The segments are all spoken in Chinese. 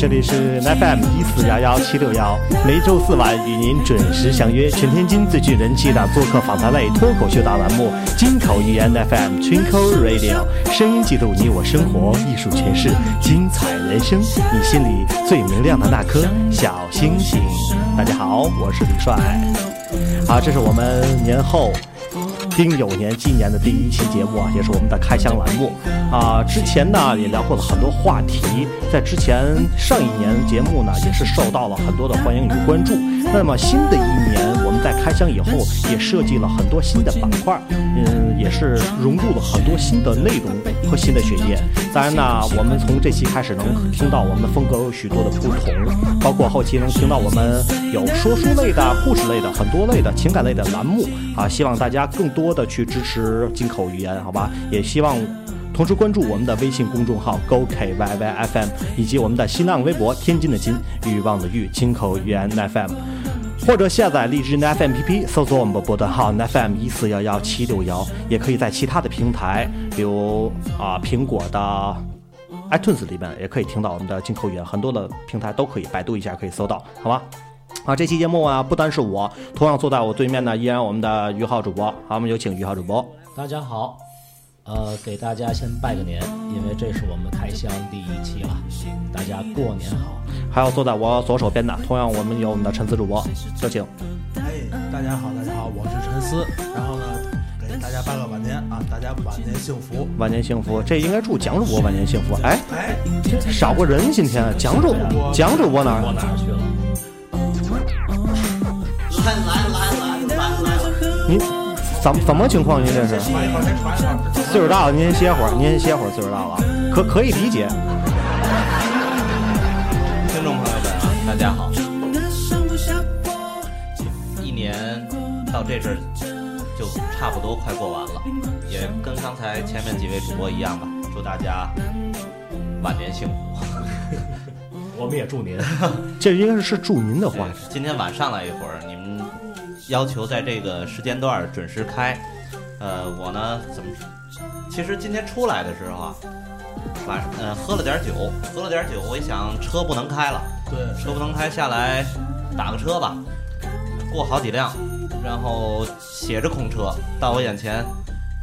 这里是 FM 一四幺幺七六幺，每周四晚与您准时相约，全天津最具人气的做客访谈类脱口秀大栏目《金口玉言 FM Twinkle Radio》，声音记录你我生活，艺术诠释精彩人生，你心里最明亮的那颗小星星。大家好，我是李帅。好，这是我们年后。丁酉年今年的第一期节目啊，也是我们的开箱栏目啊。之前呢也聊过了很多话题，在之前上一年节目呢也是受到了很多的欢迎与关注。那么新的一年，我们在开箱以后也设计了很多新的板块，嗯，也是融入了很多新的内容和新的血液。当然呢，我们从这期开始能听到我们的风格有许多的不同，包括后期能听到我们有说书类的、故事类的、很多类的情感类的栏目啊。希望大家更多的去支持金口语言，好吧？也希望。同时关注我们的微信公众号 GoKYYFM，以及我们的新浪微博“天津的津，欲望的欲，金口语言 FM”，或者下载荔枝 FM APP，搜索我们的波段号 FM 一四幺幺七六幺，也可以在其他的平台，比如啊苹果的 iTunes 里面也可以听到我们的进口语言，很多的平台都可以，百度一下可以搜到，好吗？啊，这期节目啊，不单是我，同样坐在我对面的依然我们的于浩主播，好，我们有请于浩主播。大家好，呃，给大家先拜个年，因为这是我们开箱第一期了，大家过年好。还有坐在我左手边的，同样我们有我们的陈思主播，有请。哎，大家好，大家好，我是陈思。然后呢，给大家拜个晚年啊，大家晚年幸福。晚年幸福，这应该祝蒋主播晚年幸福。哎，哎，少个人今天，蒋主蒋主播哪儿？我哪儿去了？来来怎么怎么情况？您这是。岁数大了，您先歇会儿，您先歇会儿，岁数大了，可可以理解。听众朋友们啊，大家好！一年到这阵儿就差不多快过完了，也跟刚才前面几位主播一样吧，祝大家晚年幸福。我们也祝您。这应该是祝您的话。今天晚上来一会儿，你们要求在这个时间段准时开。呃，我呢怎么？其实今天出来的时候啊，晚上呃喝了点酒，喝了点酒，我一想车不能开了，对，车不能开，下来打个车吧，过好几辆，然后写着空车到我眼前，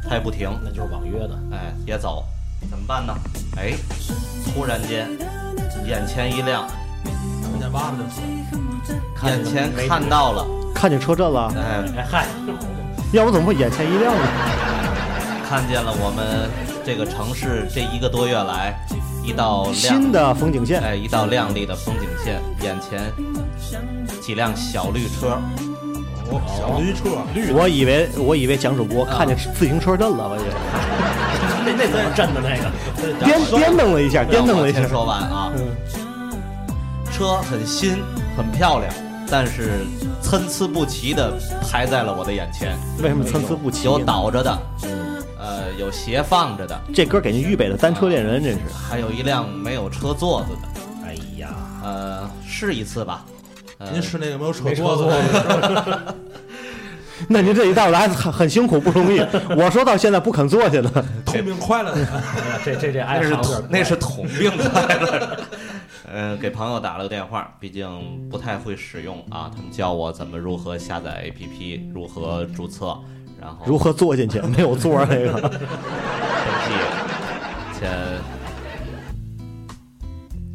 它也不停，那就是网约的。哎，也走，怎么办呢？哎，突然间眼前一亮，人家挖了就死。眼前看到了，看见车震了，哎，哎嗨，要不怎么会眼前一亮呢？看见了我们这个城市这一个多月来一道亮新的风景线，哎一道亮丽的风景线，眼前几辆小绿车，哦，小绿车，绿我以为我以为蒋主播看见自行车震了，我以为。那那怎么震的那个？颠颠蹬了一下，颠蹬了一下。先。说完啊，车很新很漂亮，但是参差不齐的排在了我的眼前，为什么参差不齐？有倒着的，呃，有斜放着的，这歌给您预备的单车恋人，真是。还有一辆没有车座子的。哎呀，呃，试一次吧。呃您是那个没有车座子的，那您这一道来很很辛苦，不容易。我说到现在不肯坐下呢。痛并快乐的。哎呀这这这那是那是痛并快乐。呃，给朋友打了个电话，毕竟不太会使用啊，他们教我怎么如何下载 APP，如何注册，然后如何坐进去？没有座儿那个。登记，且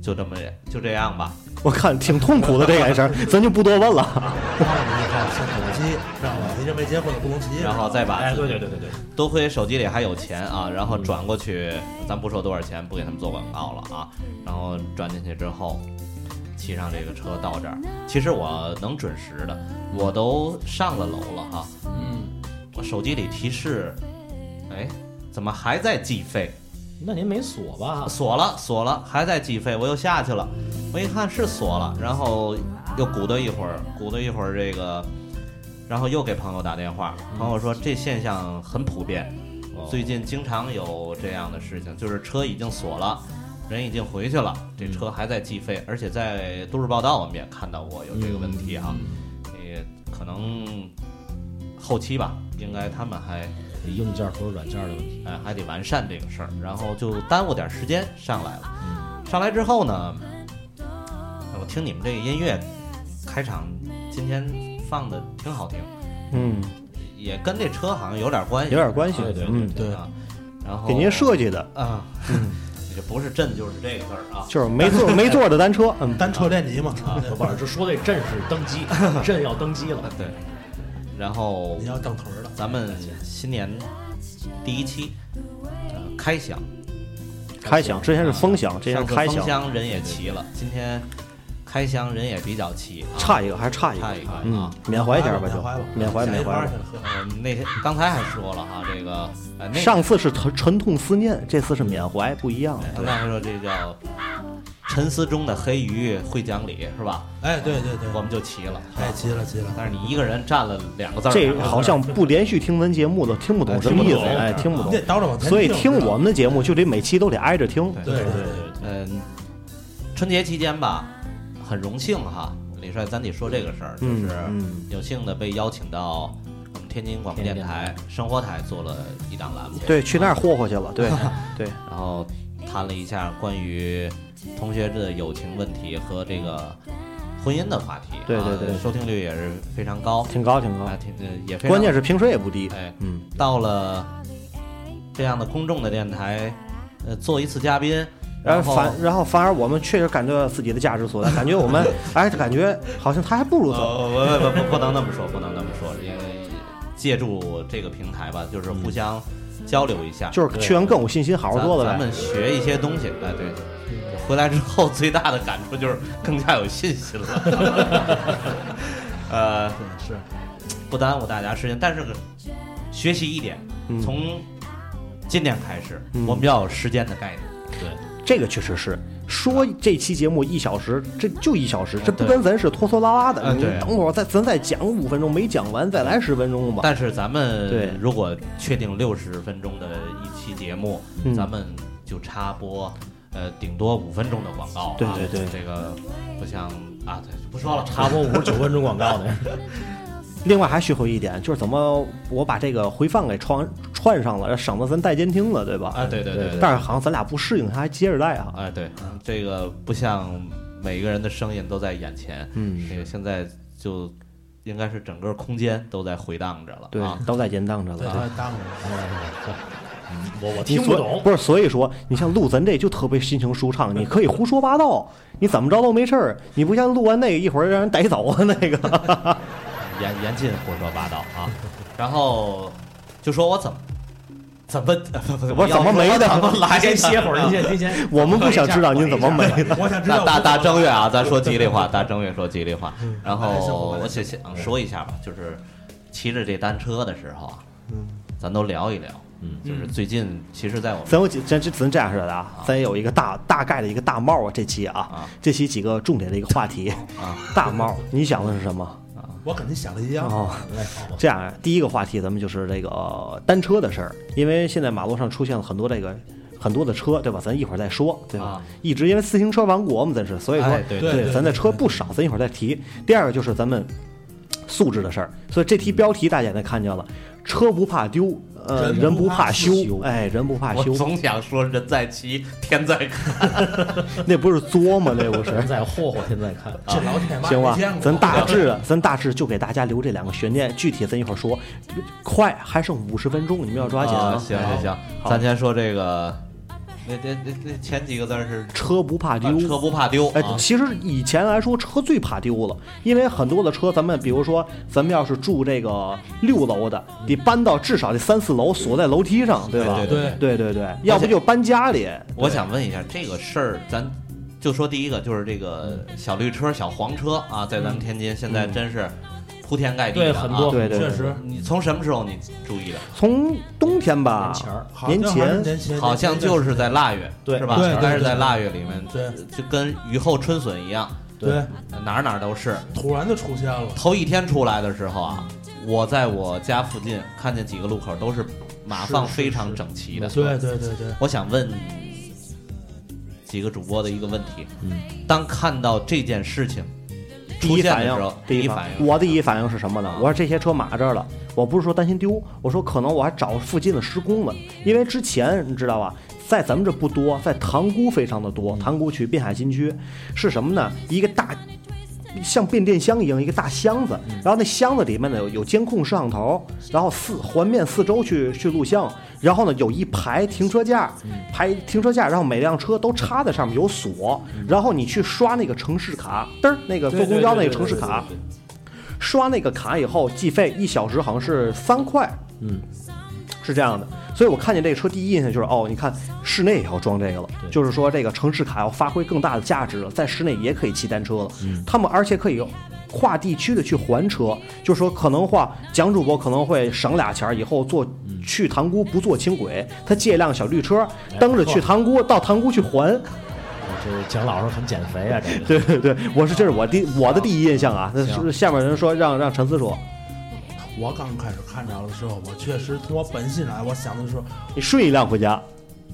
就这么就这样吧。我看挺痛苦的这眼神儿，咱就不多问了。忘了一号先手机，知道吧？您这没结婚的不能骑。然后再把哎，对对对对对，多亏手机里还有钱啊，然后转过去，咱不说多少钱，不给他们做广告了啊。然后转进去之后，骑上这个车到这儿，其实我能准时的，我都上了楼了哈。嗯，我手机里提示，哎，怎么还在计费？那您没锁吧？锁了，锁了，还在计费，我又下去了。我一看是锁了，然后又鼓捣一会儿，鼓捣一会儿这个，然后又给朋友打电话，朋友说这现象很普遍，哦最近经常有这样的事情，就是车已经锁了，人已经回去了，这车还在计费，而且在都市报道我们也看到过有这个问题哈，也可能后期吧，应该他们还硬件和软件的问题。哎还得完善这个事儿，然后就耽误点时间上来了。嗯，上来之后呢，我听你们这个音乐开场今天放的挺好听，嗯，也跟这车好像有点关系，有点关系。对对嗯，对啊。然后给您设计的，啊，嗯，这不是朕就是这个字儿啊。就是没座 没座的单车。嗯，单车练级嘛。啊，不是，这说这朕是登基，朕要登基了。对，然后。咱们新年第一期，呃，开箱，开箱之前是封箱，这上次封前是开箱，箱人也齐了，今天开箱人也比较齐，啊差一个还是差一个差。一个嗯啊。，缅怀一下吧，就缅怀，缅怀那天刚才还说了哈，这个上次是沉沉痛思念，这次是缅怀，不一样。刚才说这叫沉思中的黑鱼会讲理是吧？哎，对对对，我们就齐了，哎，齐了齐了。但是你一个人占了两个字儿，这好像不连续听咱节目都听不懂什么意思，哎哎，听不懂。倒着往前所以听我们的节目就得每期都得挨着听。对对对，嗯，春节期间吧，很荣幸哈，李帅，咱得说这个事儿，就嗯是嗯，有幸的被邀请到我们天津广播电台生活台做了一档栏目，对，去那儿霍霍去了。对 对，然后谈了一下关于同学的友情问题和这个婚姻的话题，啊对对对收听率也是非常高，挺高挺高啊，。挺呃也非常关键是平时也不低。哎，嗯，到了这样的公众的电台，呃，做一次嘉宾，然然后后反然后反而我们确实感觉到自己的价值所在，感觉我们哎，感觉好像他还不如呃，走。不不不不不能那么说，不能那么说，因为借助这个平台吧，就是互相交流一下，就是去完更有信心，好好做的咱们学一些东西，哎，对。回来之后最大的感触就是更加有信心了，呃，是不耽误大家时间，但是学习一点，嗯从今天开始，嗯我们要有时间的概念。对，这个确实是说这期节目一小时，这就一小时，这不跟咱是拖拖拉拉的。你等会儿再咱再讲五分钟，没讲完再来十分钟吧。但是咱们对如果确定六十分钟的一期节目，嗯咱们就插播，呃，顶多五分钟的广告、啊。对对对这个不像啊，对，不说了，插播五十九分钟广告呢。另外还学会一点，就是怎么我把这个回放给串串上了，省得咱带监听了，对吧？啊，对对对对。但是好像咱俩不适应，他还接着带啊。哎，对，这个不像每个人的声音都在眼前，嗯，这个现在就应该是整个空间都在回荡着了，对啊，，都在延宕着了。对，对他当着。我我听不懂，不是，所以说你像录咱这就特别心情舒畅，你可以胡说八道，你怎么着都没事儿。你不像录完那个一会儿让人逮走那个。严严禁胡说八道啊。然后就说我怎么怎么我怎么没的怎么来？先歇会儿，您先您先。我们不想知道您怎么没的。我想知道大大大正月啊，咱说吉利话，大正月说吉利话。然后我想想说一下吧，就是骑着这单车的时候啊，嗯，咱都聊一聊。嗯就是最近，其实，在我们咱有几咱这咱这样式的啊，咱有一个大大概的一个大帽啊，这期啊啊，这期几个重点的一个话题。啊大帽，你想的是什么？我跟你想的一样。哦，来好吧这样，第一个话题咱们就是这个呃单车的事儿，因为现在马路上出现了很多这个很多的车，对吧？咱一会儿再说，对吧？啊一直因为自行车王国嘛，咱是，所以说，哎对对对咱的车不少，咱一会儿再提。第二个就是咱们素质的事儿，所以这题标题大家也看见了，车不怕丢，呃，人人不怕羞，哎，人不怕羞，我总想说人在骑，天在看。那不是作吗？那不是。人在霍霍，天在看。这老行吧咱大致啊咱大致就给大家留这两个悬念，具体咱一会儿说。快，还剩五十分钟，你们要抓紧啊！啊！行行行，咱先说这个，那那那那前几个字是车不怕丢啊，车不怕丢哎，啊。其实以前来说，车最怕丢了，因为很多的车，咱们比如说，咱们要是住这个六楼的，得搬到至少得三四楼，锁在楼梯上，对吧？对对对对对，要不就搬家里。我想问一下，这个事儿，咱就说第一个，就是这个小绿车、小黄车啊，在咱们天津现在真是铺天盖地的对，啊很多，对对确实你从什么时候你注意的？从冬天吧年，前儿好像年前年前好像就是在腊月，对是吧？应该是在腊月里面，对就跟雨后春笋一样，对，哪儿哪儿都是。突然就出现了。头一天出来的时候啊，我在我家附近看见几个路口都是码放非常整齐的。对对对对，我想问几个主播的一个问题：嗯，当看到这件事情第一反应第一反应，我第一反应是什么呢啊？我说这些车码这儿了，我不是说担心丢，我说可能我还找附近的施工呢，因为之前你知道吧，在咱们这不多，在塘沽非常的嗯多，塘沽区滨海新区是什么呢？一个大。像变电箱一样一个大箱子，嗯。然后那箱子里面呢有有监控摄像头，然后四环面四周去去录像，然后呢有一排停车架，嗯排停车架，然后每辆车都插在上面有锁，然后你去刷那个城市卡，嘚儿那个坐公交那个城市卡，刷那个卡以后计费一小时好像是三块，嗯，是这样的。所以我看见这个车第一印象就是哦，你看室内也要装这个了，对就是说这个城市卡要发挥更大的价值了，在室内也可以骑单车了。嗯他们而且可以跨地区的去还车，就是说可能话蒋主播可能会省俩钱儿，以后坐去塘沽不坐轻轨，他借辆小绿车，哎蹬着去塘沽到塘沽去还。这蒋老师很减肥啊，这个。对对对，我是这是我第我的第一印象啊。下面人说让让陈思说，我刚开始看着的时候，我确实从我本心来，我想的是，你顺一辆回家。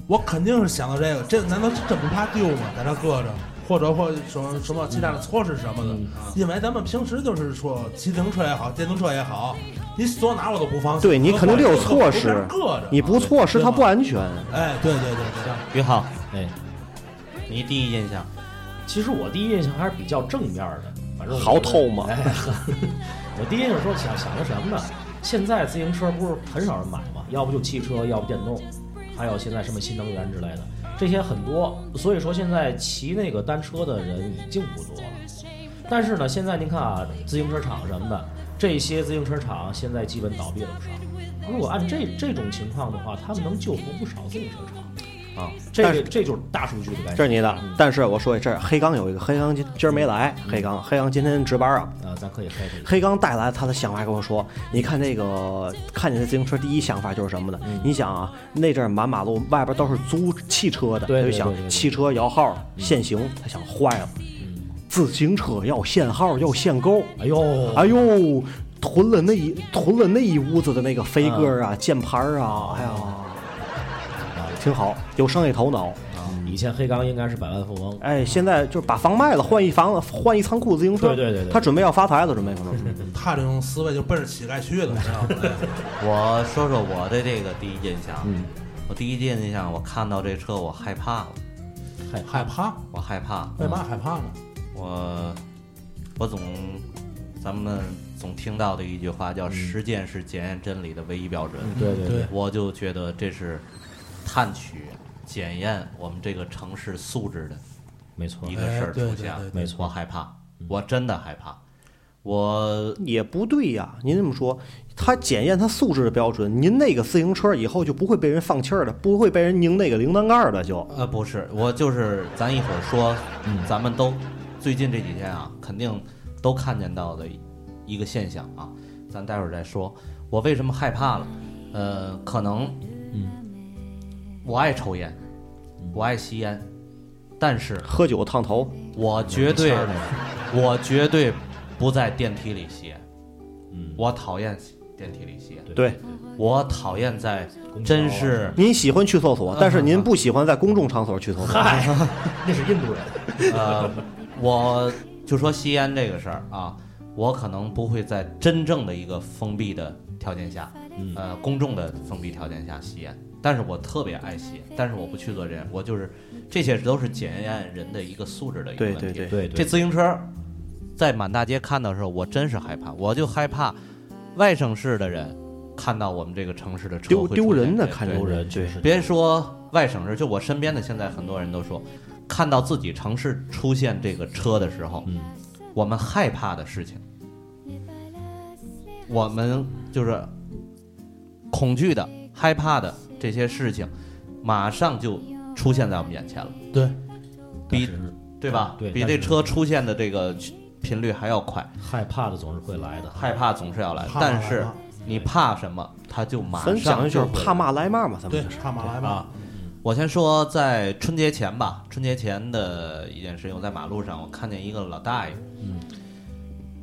我肯定是想到这个，这难道真不怕丢吗？在那搁着，或者或说什么其他的措施什么的，因为咱们平时就是说骑自行车也好，电动车也好，你锁哪我都不放心。对你肯定得有措施搁着，你不措施它不安全。哎，对对对对，于浩，哎，你第一印象其实我第一印象还是比较正面的，反正好透吗哎，我第一印象说想想的什么呢？现在自行车不是很少人买吗？要不就汽车，要不电动，还有现在什么新能源之类的，这些很多。所以说现在骑那个单车的人已经不多了。但是呢，现在您看啊，自行车厂什么的，这些自行车厂现在基本倒闭了不少。如果按这这种情况的话，他们能救活不少自行车厂。啊，这这就是大数据的概念。这是你的嗯，但是我说这儿黑刚有一个黑刚今今儿没来，黑刚黑刚今天值班啊。啊，咱可以黑黑。黑刚带来他的想法跟我说：“你看那个，看见这自行车，第一想法就是什么呢？嗯你想啊，那阵儿满马路外边都是租汽车的，对他就想汽车摇号限行，他想坏了，嗯，自行车要限号要限购，哎呦，哎呦，囤了那一囤了那一屋子的那个飞鸽啊、键盘啊，哎呀，挺好，有商业头脑。啊，以前黑钢应该是百万富翁，哎，现在就是把房卖了，换一房，换一仓库自行车。对对对对他准备要发财了，准备可能是。他这种思维就奔着乞丐去的，你知道吗？哎我说说我的这个第一印象。嗯，我第一印象，我看到这车我害怕了，害害怕？我害怕，为嘛害怕呢？我我总咱们总听到的一句话叫“实践是检验真理的唯一标准”，对对对我就觉得这是探取、检验我们这个城市素质的没错一，个事儿出现没错我害怕，我真的害怕，我也不对呀，您这么说，他检验他素质的标准，您那个自行车以后就不会被人放气儿的，不会被人拧那个铃铛盖儿的，就呃不是，我就是咱一会儿说，嗯咱们都最近这几天啊，肯定都看见到的一个现象啊，咱待会儿再说。我为什么害怕了？呃，可能，嗯，我爱抽烟，我爱吸烟，但是喝酒烫头。我绝对我绝对不在电梯里吸烟，嗯，我讨厌电梯里吸烟，对，我讨厌在真是您喜欢去厕所，但是您不喜欢在公众场所去厕所。嗨，那是印度人，呃，我就说吸烟这个事儿啊，我可能不会在真正的一个封闭的条件下，嗯。呃，公众的封闭条件下吸烟。但是我特别爱惜，但是我不去做这样，我就是这些都是检验人的一个素质的一个对问题。对对，对。对，这自行车在满大街看到的时候，我真是害怕，我就害怕外省市的人看到我们这个城市的车丢丢人的看丢人，对，别说外省市，就我身边的现在很多人都说，看到自己城市出现这个车的时候，嗯。我们害怕的事情，我们就是恐惧的、害怕的这些事情，马上就出现在我们眼前了，对，比对吧？对比这车出现的这个频率还要快，害怕的总是会来的，害怕总是要来，的但是你怕什么，他就马上就是怕骂来骂嘛，咱们对就是，怕骂来嘛啊，我先说，在春节前吧，春节前的一件事情，我在马路上我看见一个老大爷，嗯，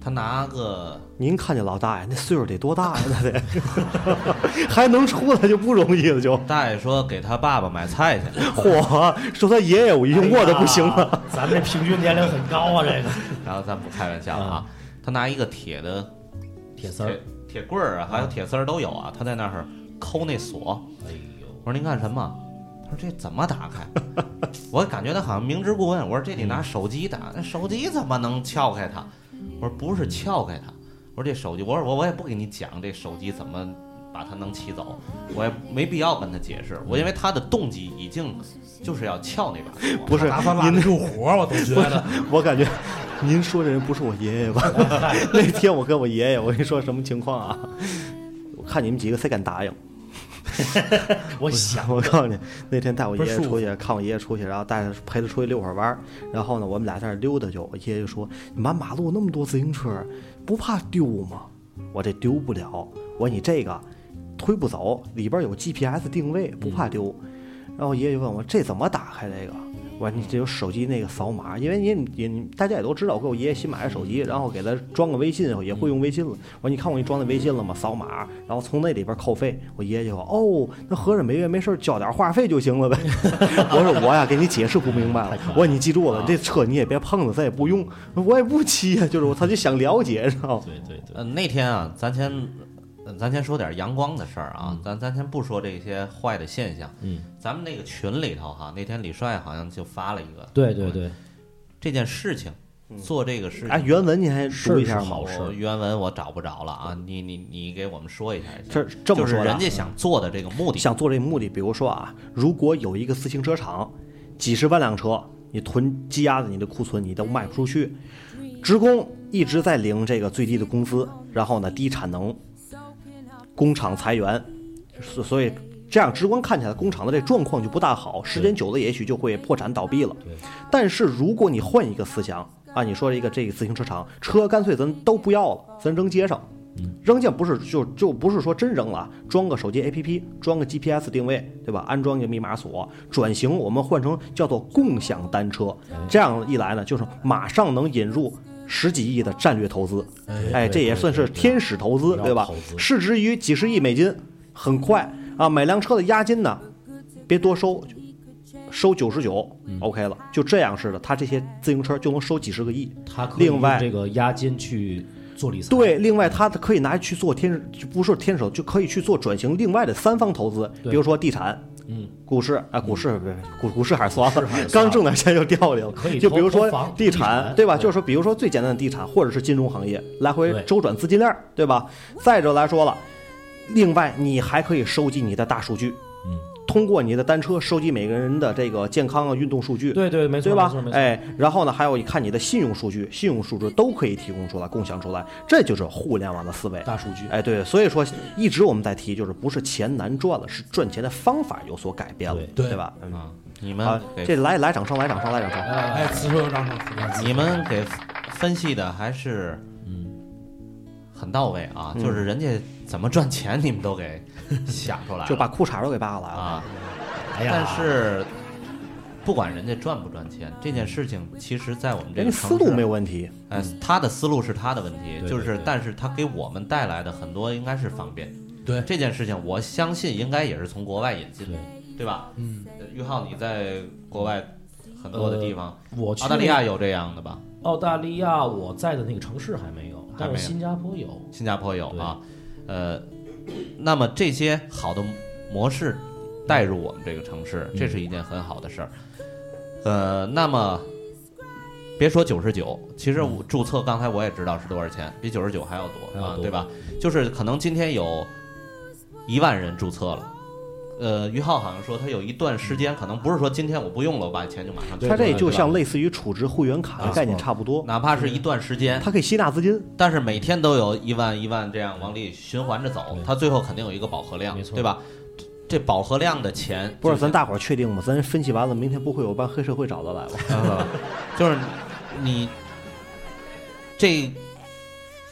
他拿个您看见老大爷那岁数得多大呀？那得 还能出来就不容易了，就大爷说给他爸爸买菜去，嚯！说他爷爷我已经饿的不行了。哎呀。咱这平均年龄很高啊，这个然后咱不开玩笑啊，他拿一个铁的铁丝儿铁，铁棍儿啊，还有铁丝儿都有啊，他在那儿抠那锁。哎呦，我说您干什么？他说这怎么打开？我感觉他好像明知故问。我说这得拿手机打，那手机怎么能撬开它？我说不是撬开它，我说这手机，我说我我也不给你讲这手机怎么把它能骑走，我也没必要跟他解释，我因为他的动机已经就是要撬那把锁。不是打算拉您得住活，我总觉得我感觉您说这人不是我爷爷吧？那天我跟我爷爷，我跟你说什么情况啊？我看你们几个谁敢答应？我想我告诉你，那天带我爷爷出去，看我爷爷出去，然后带他陪他出去溜会儿弯儿，然后呢，我们俩在那儿溜达就，我爷爷就说：“满马路那么多自行车，不怕丢吗？”我这丢不了。我说你这个推不走，里边有 GPS 定位，不怕丢。然后爷爷就问我这怎么打开这个？我说你这有手机那个扫码，因为你也你大家也都知道，我给我爷爷新买的手机，然后给他装个微信，也会用微信了。我说你看我给你装的微信了吗？扫码，然后从那里边扣费。我爷爷就说哦，那合着每月没事交点话费就行了呗。我说我呀给你解释不明白了。我说你记住了，这车你也别碰了，咱也不用，我也不骑呀，就是我他就想了解，知道吗？对对对，呃，那天啊，咱先，呃咱先说点阳光的事儿啊，嗯咱咱先不说这些坏的现象，嗯，咱们那个群里头哈，那天李帅好像就发了一个，对对对，这件事情，做这个事情，哎，原文你还读一下？好事我原文我找不着了啊，你你你给我们说一下。这这么说的啊就是人家想做的这个目的，想做这个目的，比如说啊，如果有一个自行车厂，几十万辆车，你囤积压的你的库存你都卖不出去，职工一直在领这个最低的工资，然后呢低产能，工厂裁员，所所以这样直观看起来工厂的这状况就不大好，时间久了也许就会破产倒闭了。但是如果你换一个思想啊，你说一个这个自行车厂车干脆咱都不要了，咱扔街上。扔下不是就就不是说真扔了，装个手机 APP，装个 GPS 定位，对吧？安装一个密码锁，转型我们换成叫做共享单车，这样一来呢，就是马上能引入十几亿的战略投资，哎，这也算是天使投资，对对吧？市值于几十亿美金，很快啊，每辆车的押金呢，别多收，收九十九，OK 了，就这样似的，他这些自行车就能收几十个亿。他可以另外用这个押金去做理财，对，另外他可以拿去做天，就不是天使，就可以去做转型。另外的三方投资，比如说地产、嗯，股市啊，股市不是股股市还是算了 刚挣点钱就掉里了。可以就比如说地产对吧？就是说，比如说最简单的地产，或者是金融行业，来回周转资金链，对吧？再者来说了，另外你还可以收集你的大数据，嗯，通过你的单车收集每个人的这个健康啊、运动数据，对对，没错对吧？哎，然后呢，还有你看你的信用数据，信用数据都可以提供出来、共享出来，这就是互联网的思维。大数据，哎，对，所以说一直我们在提，就是不是钱难赚了，是赚钱的方法有所改变了，对。对。吧？嗯，啊，你们这来来掌声，来掌声，来掌声。哎，哎，此处有掌声，此处有掌声。你们给分析的还是嗯，很到位啊，嗯。就是人家怎么赚钱，你们都给 想出来了，就把裤衩都给扒了啊。哎呀，但是不管人家赚不赚钱，这件事情其实在我们这个思路没有问题，哎，他的思路是他的问题，就是但是他给我们带来的很多应该是方便。对。这件事情，我相信应该也是从国外引进的，对。吧？嗯，呃于浩，你在国外很多的地方，我澳大利亚有这样的吧？澳大利亚我在的那个城市还没有，但是新加坡有，新加坡有啊，呃，那么这些好的模式带入我们这个城市，这是一件很好的事儿。呃，那么别说九十九，其实我注册刚才我也知道是多少钱，比九十九还要多啊，还要多对吧？就是可能今天有一万人注册了。呃，于浩好像说他有一段时间，可能不是说今天我不用了，我把钱就马上对退了，它这就像类似于储值会员卡的概念差不多，哪怕是一段时间，它可以吸纳资金。但是每天都有一万一万这样往里循环着走对，它最后肯定有一个饱和量对吧？这饱和量的钱不是，咱大伙儿确定吗？咱分析完了，明天不会有帮黑社会找到来吧？呃，就是你这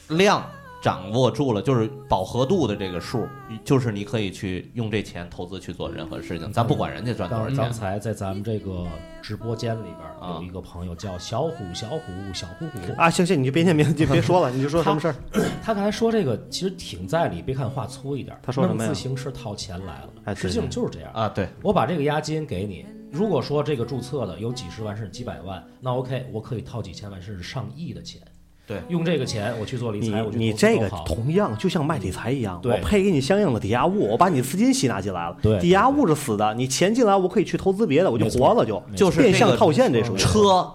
量掌握住了，就是饱和度的这个数，就是你可以去用这钱投资去做任何事情，咱不管人家赚多少钱刚。才在咱们这个直播间里边有一个朋友叫小虎，小虎，小虎虎。啊，行行，你就别念名，你就别说了，你就说什么事儿。他刚才说这个其实挺在理，别看话粗一点儿，他说什么呀弄自行车掏钱来了，实际上就是这样。啊，对，我把这个押金给你，如果说这个注册的有几十万甚至几百万，那 OK，我可以套几千万甚至上亿的钱。对用这个钱我去做理财，我你这个同样就像卖理财一样，我配给你相应的抵押物，我把你资金吸纳进来了。对抵押物是死的，你钱进来，我可以去投资别的，我就活了就，就是变相套现这属于。车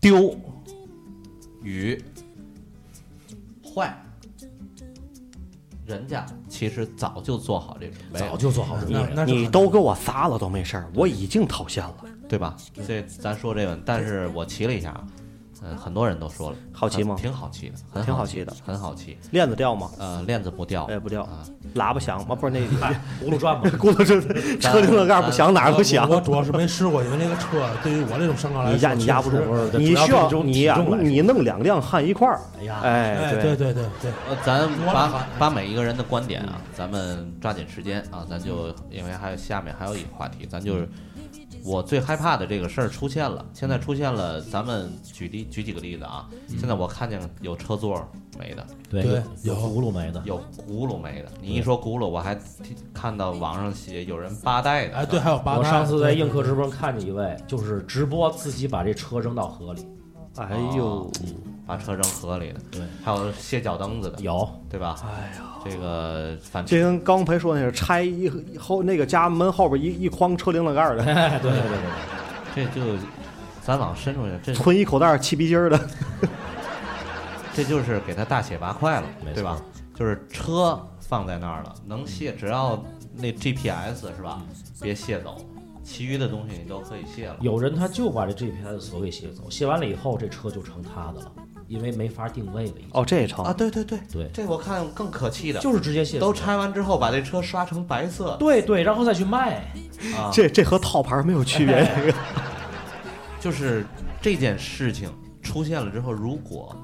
丢与坏，人家其实早就做好这准备，早就做好准备你。你都给我砸了都没事儿，我已经套现了。对吧？这咱说这个，但是我提了一下，嗯，很多人都说了，好骑吗挺好骑的，很好挺好骑的很好骑。链子掉吗？呃，链子不掉，哎，不掉啊。喇叭响吗？不是那 轱辘转吗，轱辘这 车顶子盖不响，哪儿不响我。主要是没试过，因为那个车对于我这种身高来说，你压你压不住你需主要你你弄两辆焊一块儿。哎呀，哎，哎，对对对对，呃，咱把把每一个人的观点啊，咱们抓紧时间啊，咱就因为还有下面还有一个话题，咱就是我最害怕的这个事儿出现了，现在出现了，咱们举例举几个例子啊，现在我看见有车座没的，对。对。有有。轱辘没的，有轱辘没的，你一说轱辘，我还看到网上写有人八代的，哎，对，还有八代我上次在映客直播看见一位，就是直播自己把这车扔到河里，哎呦，把车扔河里的，对，还有卸脚蹬子的，有对吧？哎呀，这个反这跟刚培说那是拆一后那个家门后边一一筐车铃子盖的，哎，对对对对，这就咱往深处去，这存一口袋儿气皮筋儿的。这就是给他大卸八块了没，错对吧？就是车放在那儿了，能卸，只要那 GPS 是吧，别卸走，其余的东西你都可以卸了。有人他就把这 GPS 锁给卸走，卸完了以后，这车就成他的了，因为没法定位了，哦，这也成啊，对对对对这我看更可气的，就是直接卸走都拆完之后把这车刷成白色对对，然后再去卖，啊，这这和套牌没有区别。这个就是这件事情出现了之后，如果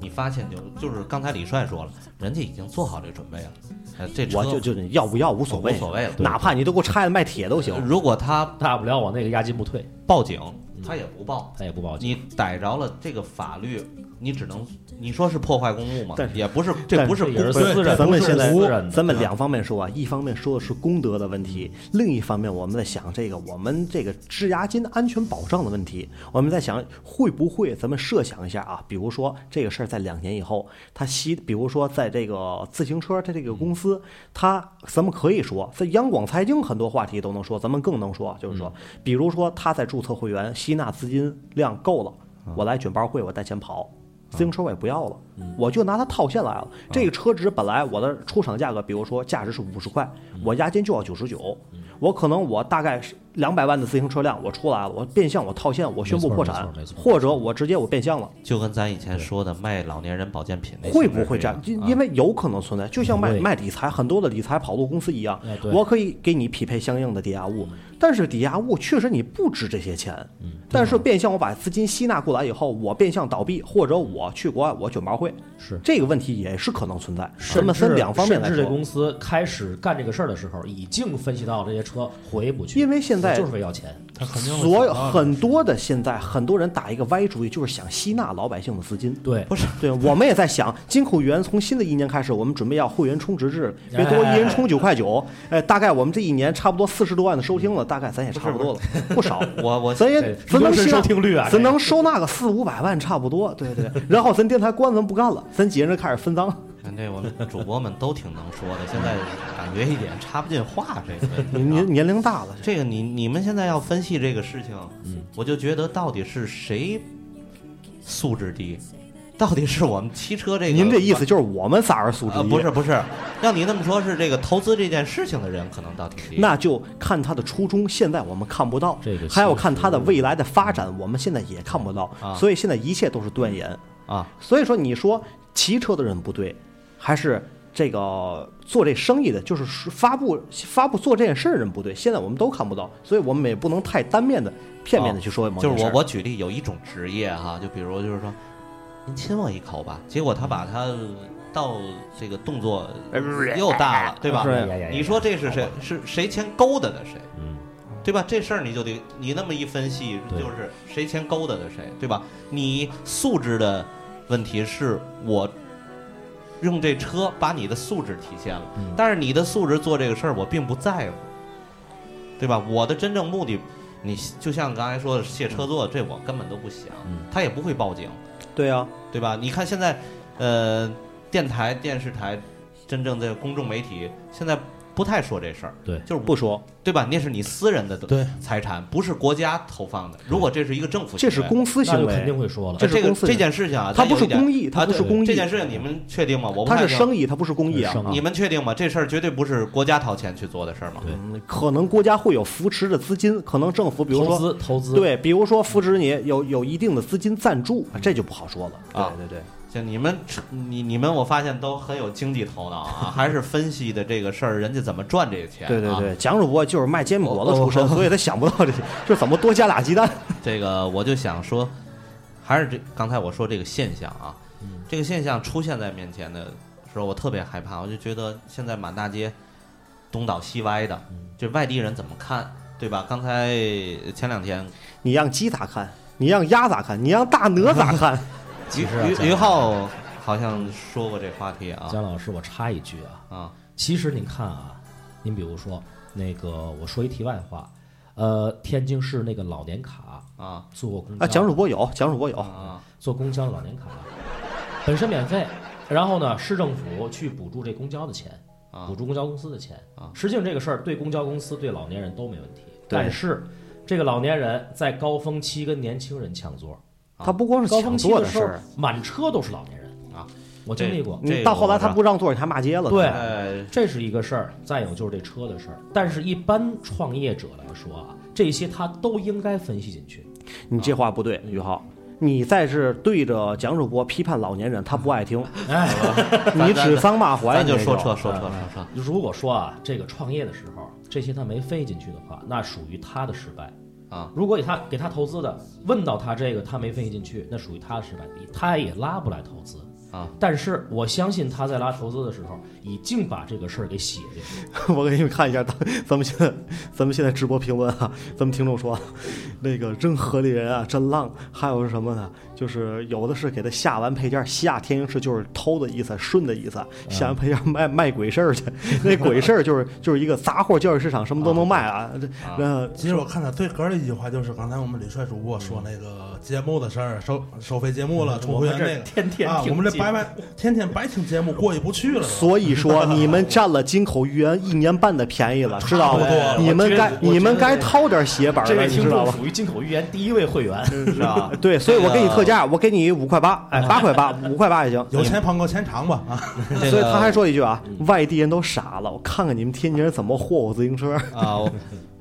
你发现就就是刚才李帅说了，人家已经做好这准备了，呃，这车我就就你要不要无所谓，无所谓了哪怕你都给我拆了卖铁都行。如果他大不了我那个押金不退，报警，他也不报，他也不报警。你逮着了这个法律，你只能你说是破坏公物吗但？是也不是，这不是公私人，咱们现在咱们两方面说啊，一方面说的是公德的问题，另一方面我们在想这个我们这个质押金安全保障的问题。我们在想会不会，咱们设想一下啊，比如说这个事儿在两年以后，他吸，比如说在这个自行车它这个公司，他咱们可以说在央广财经很多话题都能说，咱们更能说，就是说，比如说他在注册会员吸纳资金量够了，我来卷包会，我带钱跑。自行车我也不要了，我就拿它套现来了。这个车值本来我的出厂价格，比如说价值是五十块，我押金就要九十九，我可能我大概是两百万的自行车辆我出来了，我变相我套现，我宣布破产或者我直接我变相了，就跟咱以前说的卖老年人保健品那会不会这样？因因为有可能存在，就像卖卖理财，很多的理财跑路公司一样哎，我可以给你匹配相应的抵押物，但是抵押物确实你不值这些钱，嗯但是变相我把资金吸纳过来以后，我变相倒闭，或者我去国外我卷包会，是。这个问题也是可能存在。咱甚至们分两方面来说，甚至这公司开始干这个事儿的时候，已经分析到这些车回不去，因为现在我就是为要钱。他肯定所有很多的现在很多人打一个歪主意，就是想吸纳老百姓的资金。对，不是对，我们也在想，金口源从新的一年开始，我们准备要会员充值制，别多哎一人充九块九，哎，大概我们这一年差不多四十多万的收听了，大概咱也差不多了，不少。我我咱也咱能收听率啊咱能收纳个四五百万差不多，对对。然后咱电台关咱不干了，咱几个人开始分赃。看这我们主播们都挺能说的，现在感觉一点插不进话这个问题啊。年年龄大了，这个你你们现在要分析这个事情，嗯我就觉得到底是谁素质低，到底是我们骑车这个？您这意思就是我们仨人素质呃低？不是不是，要你那么说，是这个投资这件事情的人可能到底低。那就看他的初衷，现在我们看不到这个，还要看他的未来的发展，我们现在也看不到啊，所以现在一切都是断言。啊，所以说，你说骑车的人不对，还是这个做这生意的，就是发布发布做这件事儿的人不对？现在我们都看不到，所以我们也不能太单面的、片面的去说。就是我我举例有一种职业哈，就比如就是说，您亲我一口吧，结果他把他到这个动作又大了，对吧你说这是谁？是谁先勾搭的谁？嗯，对吧？这事儿你就得你那么一分析，就是谁先勾搭的谁，对吧？你素质的问题是我用这车把你的素质体现了，嗯但是你的素质做这个事儿我并不在乎，对吧？我的真正目的，你就像刚才说的卸车座，这我根本都不想，嗯他也不会报警，对啊，对吧？你看现在，呃，电台、电视台，真正的公众媒体现在不太说这事儿，对就是不说，对吧？那是你私人的对财产，不是国家投放的。如果这是一个政府行为，这是公司行为肯定为，会说了这。是这个公司这件事情啊，它不是公益它不是公益这件事情你们确定吗？我不它是生意，它不是公益啊你们确定吗？这事儿绝对不是国家掏钱去做的事儿吗？对嗯可能国家会有扶持的资金，可能政府比如投说资投资，对，比如说扶持你有有一定的资金赞助，这就不好说了。啊对对你们你你们，我发现都很有经济头脑啊，还是分析的这个事儿，人家怎么赚这个钱、啊？对对对，蒋主播就是卖煎饼果子出身，所以他想不到这些，这怎么多加俩鸡蛋？这个我就想说，还是这刚才我说这个现象啊，这个现象出现在面前的时候，我特别害怕，我就觉得现在满大街东倒西歪的，这外地人怎么看，对吧？刚才前两天你让鸡咋看？你让鸭咋看？你让大鹅 咋看？于其实啊于于浩好像说过这话题啊。姜老师，我插一句啊，啊。其实您看啊，您比如说那个，我说一题外话，呃，天津市那个老年卡啊。坐过公交，啊，蒋主播有，蒋主播有，啊坐公交老年卡，本身免费，然后呢，市政府去补助这公交的钱，啊。补助公交公司的钱。啊。实际上这个事儿对公交公司、对老年人都没问题，对。但是这个老年人在高峰期跟年轻人抢座，他不光是高抢峰期的事儿，满车都是老年人啊，我经历过。这个到后来他不让座，你还骂街了。对呃这是一个事儿，再有就是这车的事儿。但是，一般创业者来说啊，这些他都应该分析进去。你这话不对，宇浩。你再是对着蒋主播批判老年人，他不爱听，哎，你指桑骂槐，咱就说车说车说车，如果说啊，这个创业的时候，这些他没飞进去的话，那属于他的失败啊。如果给他给他投资的，问到他这个他没分析进去，那属于他的失败，他也拉不来投资啊。但是我相信他在拉投资的时候，已经把这个事儿给写进去。我给你们看一下，咱咱们现在咱们现在直播评论啊，咱们听众说，那个真河里人啊，真浪，还有是什么呢？就是有的是给他下完配件，下天津市就是偷的意思，顺的意思，下完配件卖卖鬼事儿去，那鬼事儿就是就是一个杂货交易市场，什么都能卖啊。这那其实我看他最哏儿的一句话就是刚才我们李帅主播说那个节目的事儿，收收费节目了，充我们这会员那个啊，天天听节目我们这白白天天白听节目过意不去了。所以说，你们占了金口玉言一年半的便宜了，知道吗？你们该你们该掏点血本了，这位听你知道吧？众属于金口玉言第一位会员，是吧？对，所以我给你特价，我给你五块八，哎，八块八，五块八也行。有钱捧个钱场吧啊！所以他还说一句啊，外地人都傻了，我看看你们天津人怎么霍霍自行车。啊，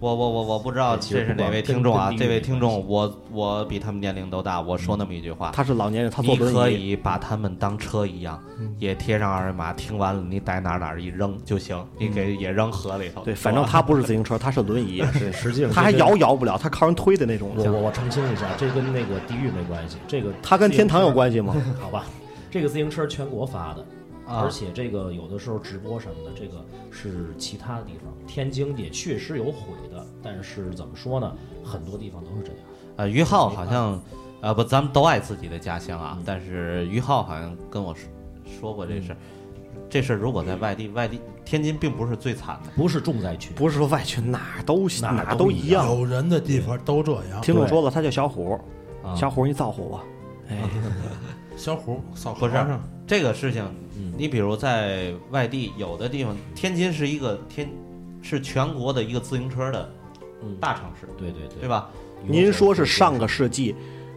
我我我我我不知道这是哪位听众啊？这位听众，我我比他们年龄都大，我说那么一句话，他是老年人，他坐你可。以把他们当车一样，也贴上二维码，听完了你在哪儿哪儿一扔就行，你给也扔河里头。对，反正他不是自行车，他是轮椅，对，实际上他还摇摇不了，他靠人推的那种。我我我澄清一下，这跟那个地狱没关系，这个他跟天堂有。关系吗？好吧，这个自行车全国发的，啊而且这个有的时候直播什么的，这个是其他的地方，天津也确实有毁的，但是怎么说呢，很多地方都是这样。呃，于浩好像，呃不，咱们都爱自己的家乡嗯啊，但是于浩好像跟我说说过这事儿。这事儿如果在外地，外地天津并不是最惨的。不是重灾区，不是说外区哪都哪儿哪都一样。有人的地方都这样。听众说了，他叫小虎，啊小虎你造虎吧。哎，小虎扫不是和尚这个事情，嗯你比如在外地，有的地方，天津是一个天，是全国的一个自行车的嗯，大城市，对对对对？吧？您说是上个世纪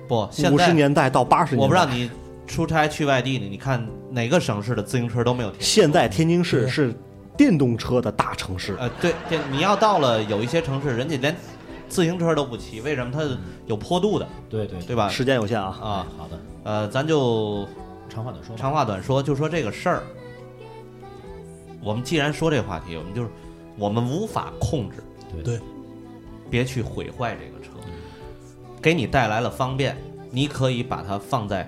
不，现五十年代到八十年代，我不知道你出差去外地呢，你看哪个省市的自行车都没有。现在天津市是电动车的大城市，呃，对，这你要到了有一些城市，人家连自行车都不骑，为什么？它有坡度的，对对对吧？时间有限啊。啊，好的，呃，咱就长话短说。长话短说，就说这个事儿。我们既然说这个话题，我们就是我们无法控制，对对别去毁坏这个车，给你带来了方便，你可以把它放在，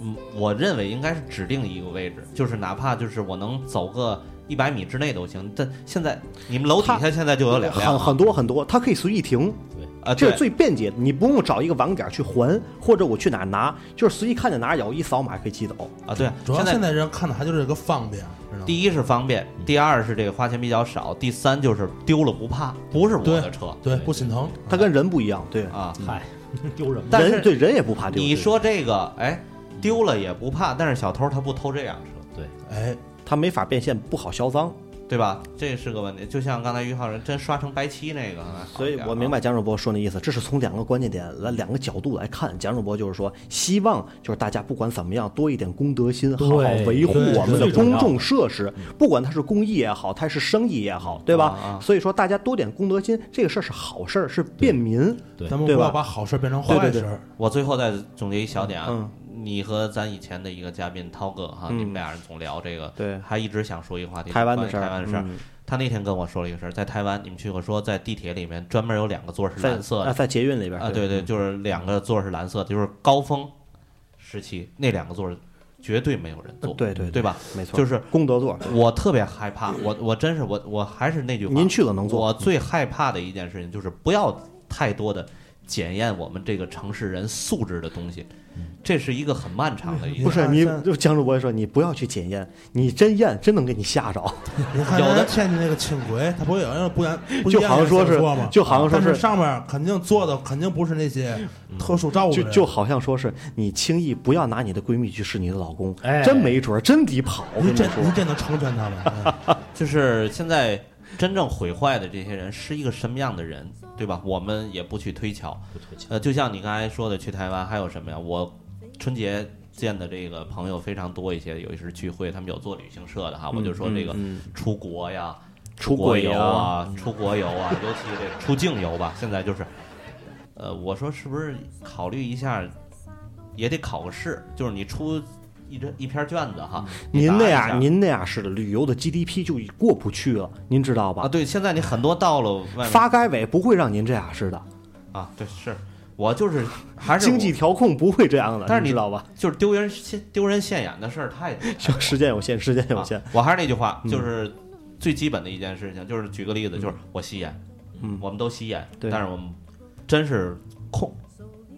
嗯，我认为应该是指定一个位置，就是哪怕就是我能走个一百米之内都行。但现在你们楼底下现在就有两辆很多很多，它可以随意停，啊，这是最便捷的，你不用找一个网点去还，或者我去哪儿拿，就是随意看见哪儿有，一扫码可以骑走。啊，对，主要现现在人看的还就是这个方便，知道吗？第一是方便，第二是这个花钱比较少，第三就是丢了不怕，不是我的车对，不心疼。它跟人不一样，对，啊。嗨，丢人？但是对人也不怕丢。你说这个，哎，丢了也不怕，但是小偷他不偷这辆车，对哎，他没法变现，不好销赃，对吧？这是个问题。就像刚才于浩人真刷成白漆那个，哎所以我明白蒋主播说那意思，这是从两个关键点来两个角度来看。蒋主播就是说，希望就是大家不管怎么样，多一点公德心，好好维护我们的公众设施，不管它是公益也好，它是生意也好，对吧？啊啊所以说大家多点公德心，这个事儿是好事儿，是便民。对咱们不要把好事变成坏对对对事。我最后再总结一小点啊，嗯你和咱以前的一个嘉宾涛哥哈，嗯。你们俩人总聊这个，对。还一直想说一个话题，台湾的事儿，台湾的事儿。嗯。他那天跟我说了一个事儿，在台湾你们去过，说在地铁里面专门有两个座是在蓝色的，啊在捷运里边啊，对。对，就是两个座是蓝色的，就是高峰时期那两个座绝对没有人坐，对对对吧？没错，就是功德座。我特别害怕，我我真是我我还是那句话，您去了能坐。我最害怕的一件事情就是不要太多的检验我们这个城市人素质的东西，这是一个很漫长的一个。不是你，看就蒋主播说你不要去检验，你真验真能给你吓着。你看有的天津那个轻轨，它不会有人不验，不就验好像说是？就好像说是是上面肯定坐的肯定不是那些特殊照顾就就好像说是你轻易不要拿你的闺蜜去试你的老公，哎真没准，真得跑。你真你说你真能成全他们。嗯 就是现在真正毁坏的这些人是一个什么样的人，对吧？我们也不去推敲。不推荐。呃，就像你刚才说的，去台湾还有什么呀？我春节见的这个朋友非常多一些，有一次聚会，他们有做旅行社的哈，我就说这个嗯出国呀、出国游啊、出国游啊，尤其这个出境游吧，现在就是，呃，我说是不是考虑一下，也得考个试，就是你出一张一篇卷子哈，您那样，您那样式的旅游的 GDP 就过不去了，您知道吧？啊，对，现在你很多到了外发改委不会让您这样式的，啊，对，是我就是还是经济调控不会这样的，但是你你知道吧？就是丢人现丢人现眼的事儿太多 就时间有限，时间有限啊。我还是那句话，嗯就是最基本的一件事情，就是举个例子，就是我吸烟，嗯我们都吸烟，对但是我们真是控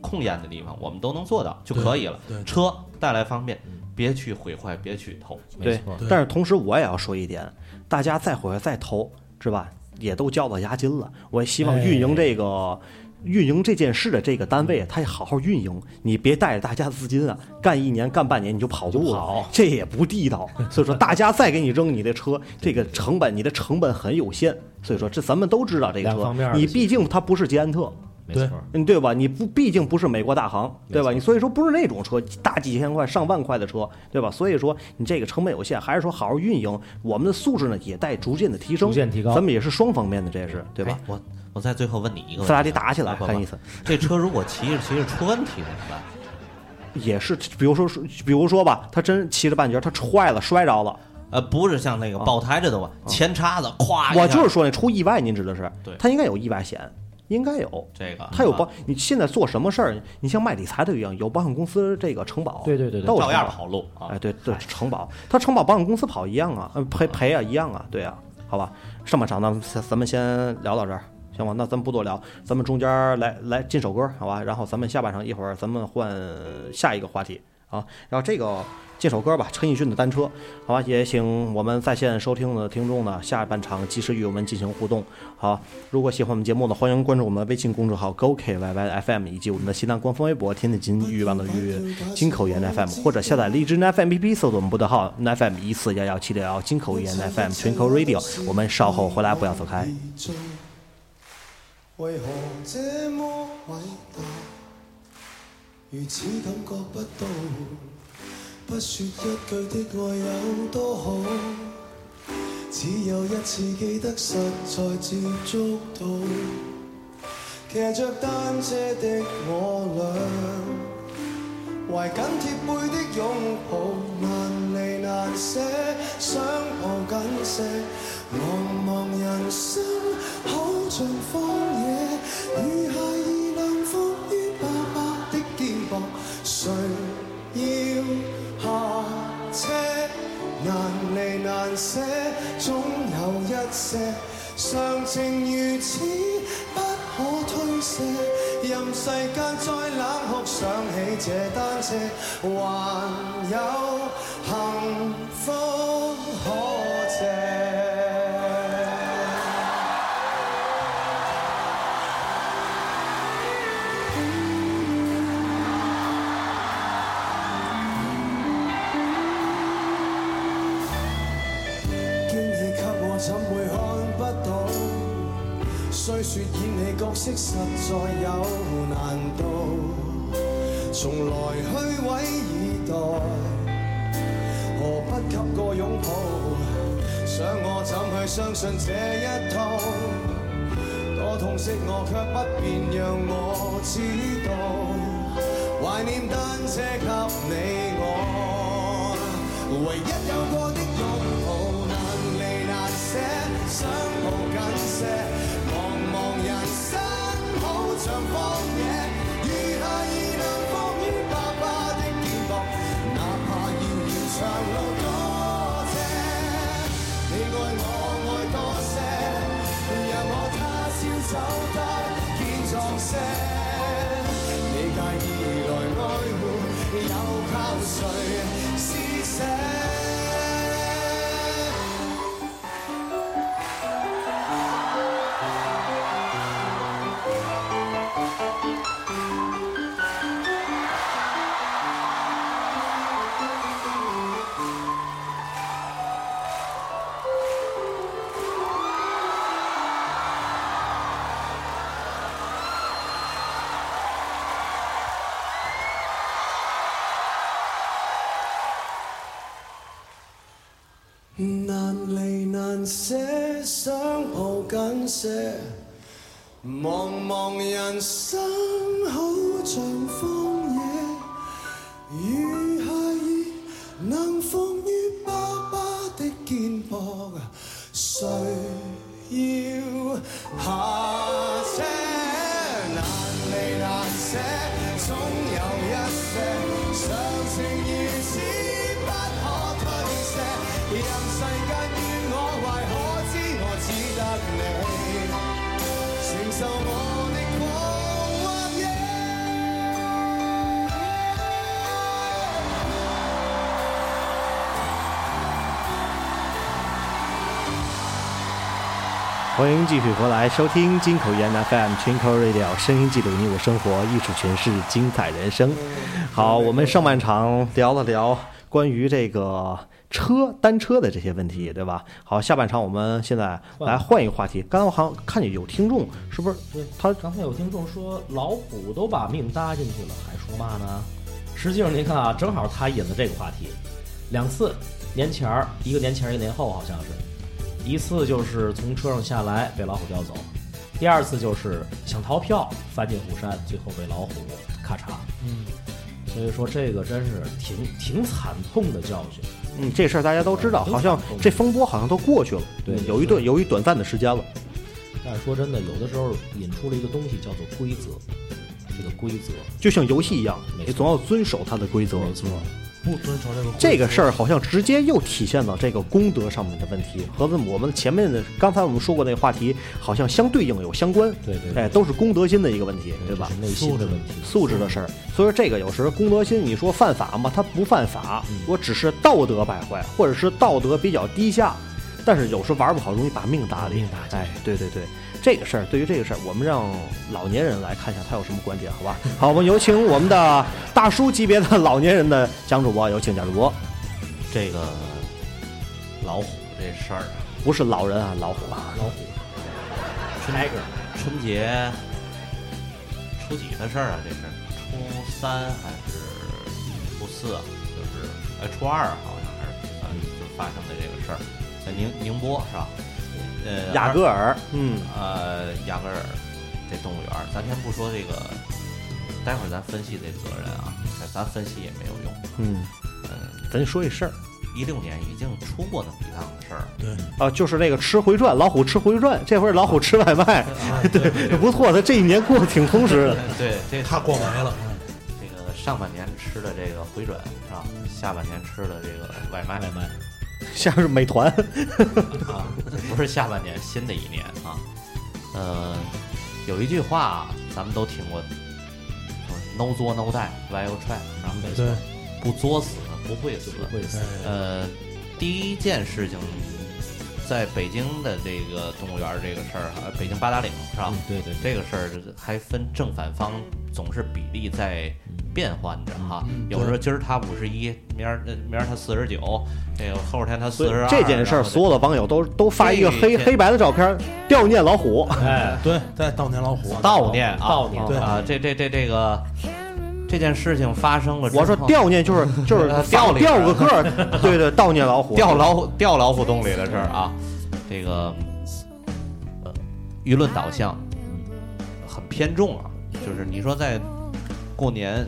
控烟的地方，我们都能做到就可以了。车带来方便，别去毁坏，别去偷。对但是同时我也要说一点，大家再毁坏再偷，是吧？也都交到押金了。我也希望运营这个。运营这件事的这个单位，他也好好运营，你别带着大家的资金啊，干一年干半年你就跑路了，这也不地道。所以说，大家再给你扔你的车，这个成本你的成本很有限。所以说，这咱们都知道这个车你毕竟它不是捷安特，对没错。嗯，对吧？你不毕竟不是美国大行，对吧？你所以说不是那种车，大几千块、上万块的车，对吧？所以说你这个成本有限，还是说好好运营，我们的素质呢也在逐渐的提升，逐渐提高咱们也是双方面的，这是对吧哎？我我在最后问你一个问题啊，咱俩得打起来，看意思。这车如果骑着骑着出问题怎么办？也是，比如说，比如说吧，他真骑着半截，他踹了，摔着了，呃，不是像那个爆胎这种吧，前叉子咵我就是说那出意外，您指的是？对他应该有意外险，应该有。这个，他有保啊，你现在做什么事儿，你像卖理财的一样，有保险公司这个承保，对对对对照样都有保跑路啊。哎，对对，承保，他承保保险公司跑一样啊，呃赔赔啊一样啊，对啊，好吧，上半场呢，咱咱们先聊到这儿，行吧？那咱们不多聊，咱们中间来来进首歌，好吧？然后咱们下半场一会儿咱们换下一个话题啊。然后这个这首歌吧，陈奕迅的《单车》。好吧，也请我们在线收听的听众呢，下半场及时与我们进行互动。好，如果喜欢我们节目呢，欢迎关注我们的微信公众号 GoKYYFM 以及我们的新浪官方微博“天天金欲望的欲金口言 FM”，或者下载荔枝 FM APP 搜索我们播的号 FM 一四幺幺七六幺金口言 FM Twinkle Radio。我们稍后回来，不要走开。为何这么伟大？如此感觉不到，不说一句的爱有多好，只有一次记得实在接触到，骑着单车的我俩，怀紧贴背的拥抱，难离难舍，相抱紧些，茫茫人生好像荒野，如孩难舍，总有一些常情如此不可推卸。任世间再冷酷，想起这单车，还有幸福可借。虽说演戏角色实在有难度，从来虚位以待，何不给个拥抱？想我怎去相信这一套？多痛惜我，却不便让我知道。怀念单车给你我，唯一有过的施欢迎继续回来收听金口言 FM Twinkle Radio，声音记录你我生活，艺术诠释精彩人生。好，我们上半场聊了聊关于这个车单车的这些问题，对吧？好，下半场我们现在来换一个话题。刚刚我好像看见有听众，是不是？对他刚才有听众说老虎都把命搭进去了，还说嘛呢？实际上您看啊，正好他引的这个话题，两次年前儿，一个年前儿一个年后，好像是，一次就是从车上下来被老虎叼走，第二次就是想逃票翻进虎山，最后被老虎咔嚓。嗯，所以说这个真是挺挺惨痛的教训。嗯，这事儿大家都知道，好像这风波好像都过去了，对嗯有一段有一短暂的时间了。但是说真的，有的时候引出了一个东西叫做规则，这个规则就像游戏一样，你总要遵守它的规则。没错，不遵守这个这个事儿好像直接又体现了这个功德上面的问题，和我们前面的刚才我们说过那个话题好像相对应有相关，对对对哎，都是功德心的一个问题，对吧这？是内心的问题。素质的事儿，所以说这个有时候功德心，你说犯法吗？它不犯法，我只是道德败坏，或者是道德比较低下，但是有时候玩不好容易把命搭里。命搭进哎，对对对，这个事儿对于这个事儿，我们让老年人来看一下他有什么观点，好吧？好，我们有请我们的大叔级别的老年人的蒋主播，有请蒋主播，这个老虎这事儿啊，不是老人啊，老虎啊，老虎，Tiger，春节初几的事儿啊？这是初三还是初四啊？就是哎，初二好像还是初三，就发生的这个事儿，在宁宁波是吧？呃，雅戈尔，嗯，呃，雅戈尔这动物园儿，咱先不说这个，待会儿咱分析这责任啊，咱分析也没有用。嗯，嗯，咱说一事儿一六年已经出过那么一趟的事儿，对，啊，就是那个吃回转，老虎吃回转，这回老虎吃外卖，对，不错，他这一年过得挺充实的。对，这他过没了，这个上半年吃的这个回转是吧？下半年吃的这个外卖，外卖，像是美团，啊，不是下半年，新的一年啊。呃，有一句话啊咱们都听过，说 “no 作 no die, why you try” 是吧？对，不作死不会死。不会死。哎，呃，第一件事情，在北京的这个动物园儿这个事儿哈，北京八达岭是吧？嗯对对，这个事儿还分正反方，总是比例在变换着哈。有时候今儿他五十一，明儿呃明儿他四十九，这个后天他四所以十二。这件事儿，所有的网友都都发一个黑黑白的照片，悼念老虎。哎，对，在悼念老虎，悼念啊，悼念对啊，这这这这个这件事情发生了，我说悼念就是 就是呃掉掉个个儿，对对，悼念老虎。掉老虎掉老虎洞里的事儿啊，这个呃舆论导向很偏重啊，就是你说在过年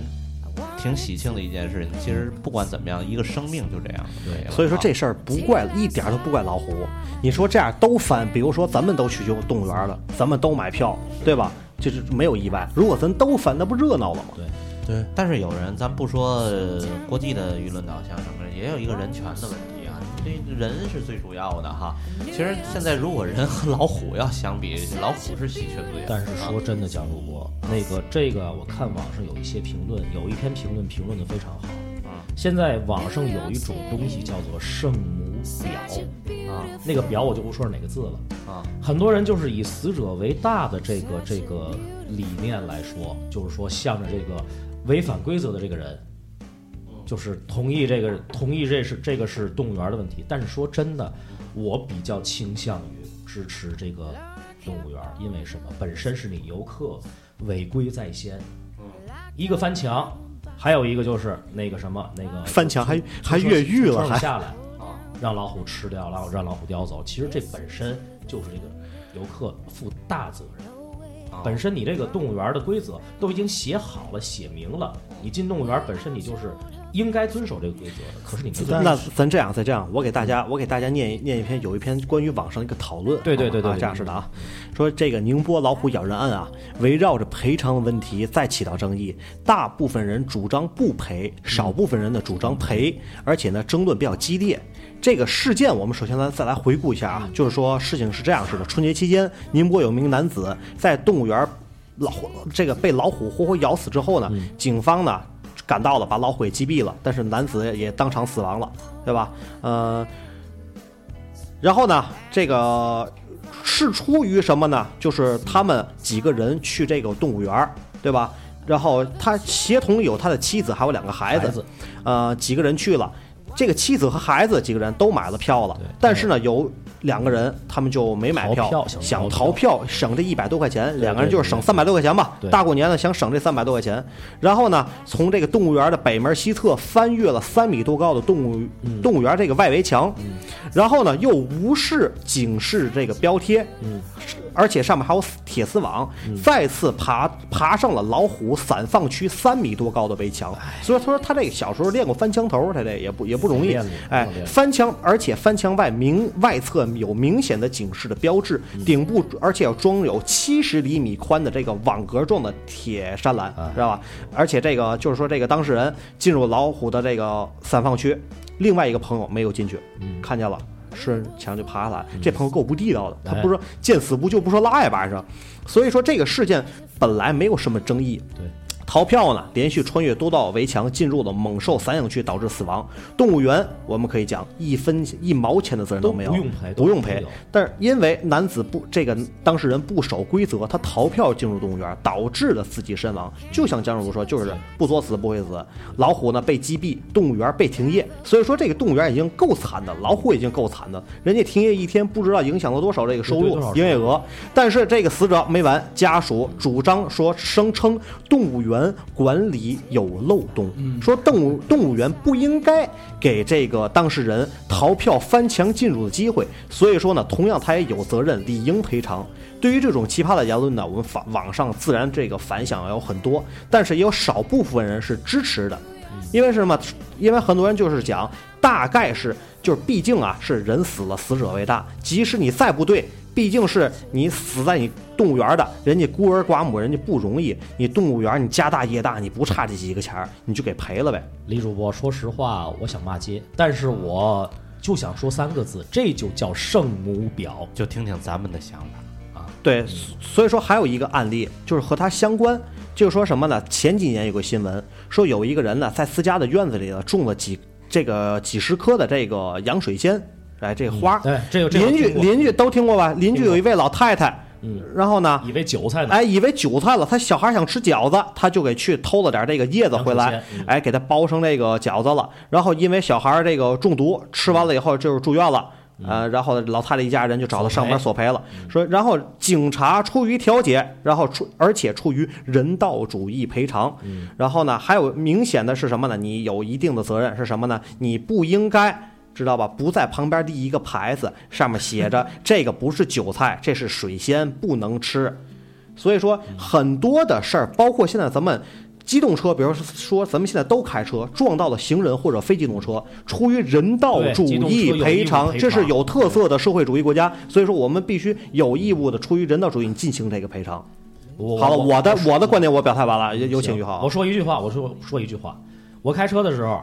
挺喜庆的一件事情，其实不管怎么样，一个生命就这样没了。啊所以说这事儿不怪，一点都不怪老虎。你说这样都翻，比如说咱们都去就动物园了，咱们都买票，对吧？就是没有意外。如果咱都翻，那不热闹了吗？对对，但是有人，咱不说、呃国际的舆论导向什么，也有一个人权的问题啊。这人是最主要的哈。其实现在如果人和老虎要相比，老虎是稀缺资源。但是啊说真的，蒋主播，那个这个我看网上有一些评论，有一篇评论评论的非常好。啊现在网上有一种东西叫做圣母表啊那个表我就不说是哪个字了。啊很多人就是以死者为大的这个这个理念来说，就是说向着这个违反规则的这个人，就是同意这个同意这是这个是动物园的问题。但是说真的，我比较倾向于支持这个动物园，因为什么？本身是你游客违规在先，一个翻墙，还有一个就是那个什么那个翻墙还还越狱了还下来。啊！让老虎吃掉，然后让老虎叼走。其实这本身就是这个游客负大责任。啊本身你这个动物园的规则都已经写好了、写明了，你进动物园本身你就是应该遵守这个规则的。可是你没遵守。那咱这样，再这样，我给大家，我给大家念一念一篇，有一篇关于网上一个讨论，对对对对啊，对这样式的啊，说这个宁波老虎咬人案啊，围绕着赔偿的问题再起到争议，大部分人主张不赔，少部分人呢主张赔，而且呢争论比较激烈。这个事件，我们首先来再来回顾一下啊，就是说事情是这样式的：春节期间，宁波有名男子在动物园老虎这个被老虎活活咬死之后呢，警方呢赶到了，把老虎给击毙了，但是男子也当场死亡了，对吧？呃，然后呢，这个是出于什么呢？就是他们几个人去这个动物园儿，对吧？然后他协同有他的妻子，还有两个孩子，孩子呃，几个人去了。这个妻子和孩子几个人都买了票了，但是呢，有两个人他们就没买票，票想想逃逃票，省这一百多块钱，两个人就是省三百多块钱吧。大过年的想省这三百多块钱，然后呢，从这个动物园的北门西侧翻越了三米多高的动物、嗯。动物园这个外围墙，然后呢又无视警示这个标贴，嗯而且上面还有铁丝网，嗯再次爬爬上了老虎散放区三米多高的围墙。所以他说他这个小时候练过翻墙头，他这也不也不容易。哎翻墙，而且翻墙外明外侧有明显的警示的标志，嗯顶部而且要装有七十厘米宽的这个网格状的铁栅栏，啊知道吧？而且这个就是说，这个当事人进入老虎的这个散放区，另外一个朋友没有进去，嗯看见了。顺着墙就爬下来，这朋友够不地道的，他哎不说见死不救，不说拉一巴上，所以说这个事件本来没有什么争议，对，逃票呢，连续穿越多道围墙，进入了猛兽散养区，导致死亡。动物园我们可以讲一分一毛钱的责任都没有，不用赔不用赔。但是因为男子不这个当事人不守规则，他逃票进入动物园，导致了自己身亡。就像江主说，就是不作死不会死。老虎呢被击毙，动物园被停业。所以说这个动物园已经够惨的，老虎已经够惨的，人家停业一天不知道影响了多少这个收入营业额。但是这个死者没完，家属主张说，声称动物园管理有漏洞，说动物动物园不应该给这个当事人逃票翻墙进入的机会，所以说呢，同样他也有责任，理应赔偿。对于这种奇葩的言论呢，我们网网上自然这个反响有很多，但是也有少部分人是支持的，因为是什么？因为很多人就是讲，大概是就是毕竟啊是人死了，死者为大，即使你再不对。毕竟是你死在你动物园的，人家孤儿寡母，人家不容易。你动物园，你家大业大，你不差这几个钱儿，你就给赔了呗。李主播，说实话，我想骂街，但是我就想说三个字，这就叫圣母婊。就听听咱们的想法啊。对，所以说还有一个案例，就是和它相关，就是说什么呢？前几年有个新闻，说有一个人呢，在自家的院子里呢种了几这个几十棵的这个洋水仙，哎，这个花儿，对，这个邻居邻居都听过吧？邻居有一位老太太，嗯，然后呢，以为韭菜呢，哎，以为韭菜了，他小孩想吃饺子，他就给去偷了点这个叶子回来哎，给他包成这个饺子了。然后因为小孩这个中毒，吃完了以后就是住院了。呃，然后老太太一家人就找他上门索赔了，说，然后警察出于调解，然后出而且出于人道主义赔偿，然后呢，还有明显的是什么呢？你有一定的责任是什么呢？你不应该知道吧？不在旁边立一个牌子，上面写着 这个不是韭菜，这是水仙，不能吃。所以说很多的事儿，包括现在咱们机动车，比如说咱们现在都开车撞到了行人或者非机动车，出于人道主义赔偿，这是有特色的社会主义国家。所以说我们必须有义务的出于人道主义进行这个赔偿。好了，我的我的观点我表态完了，有有请于浩。我说一句话，我说说一句话，我开车的时候，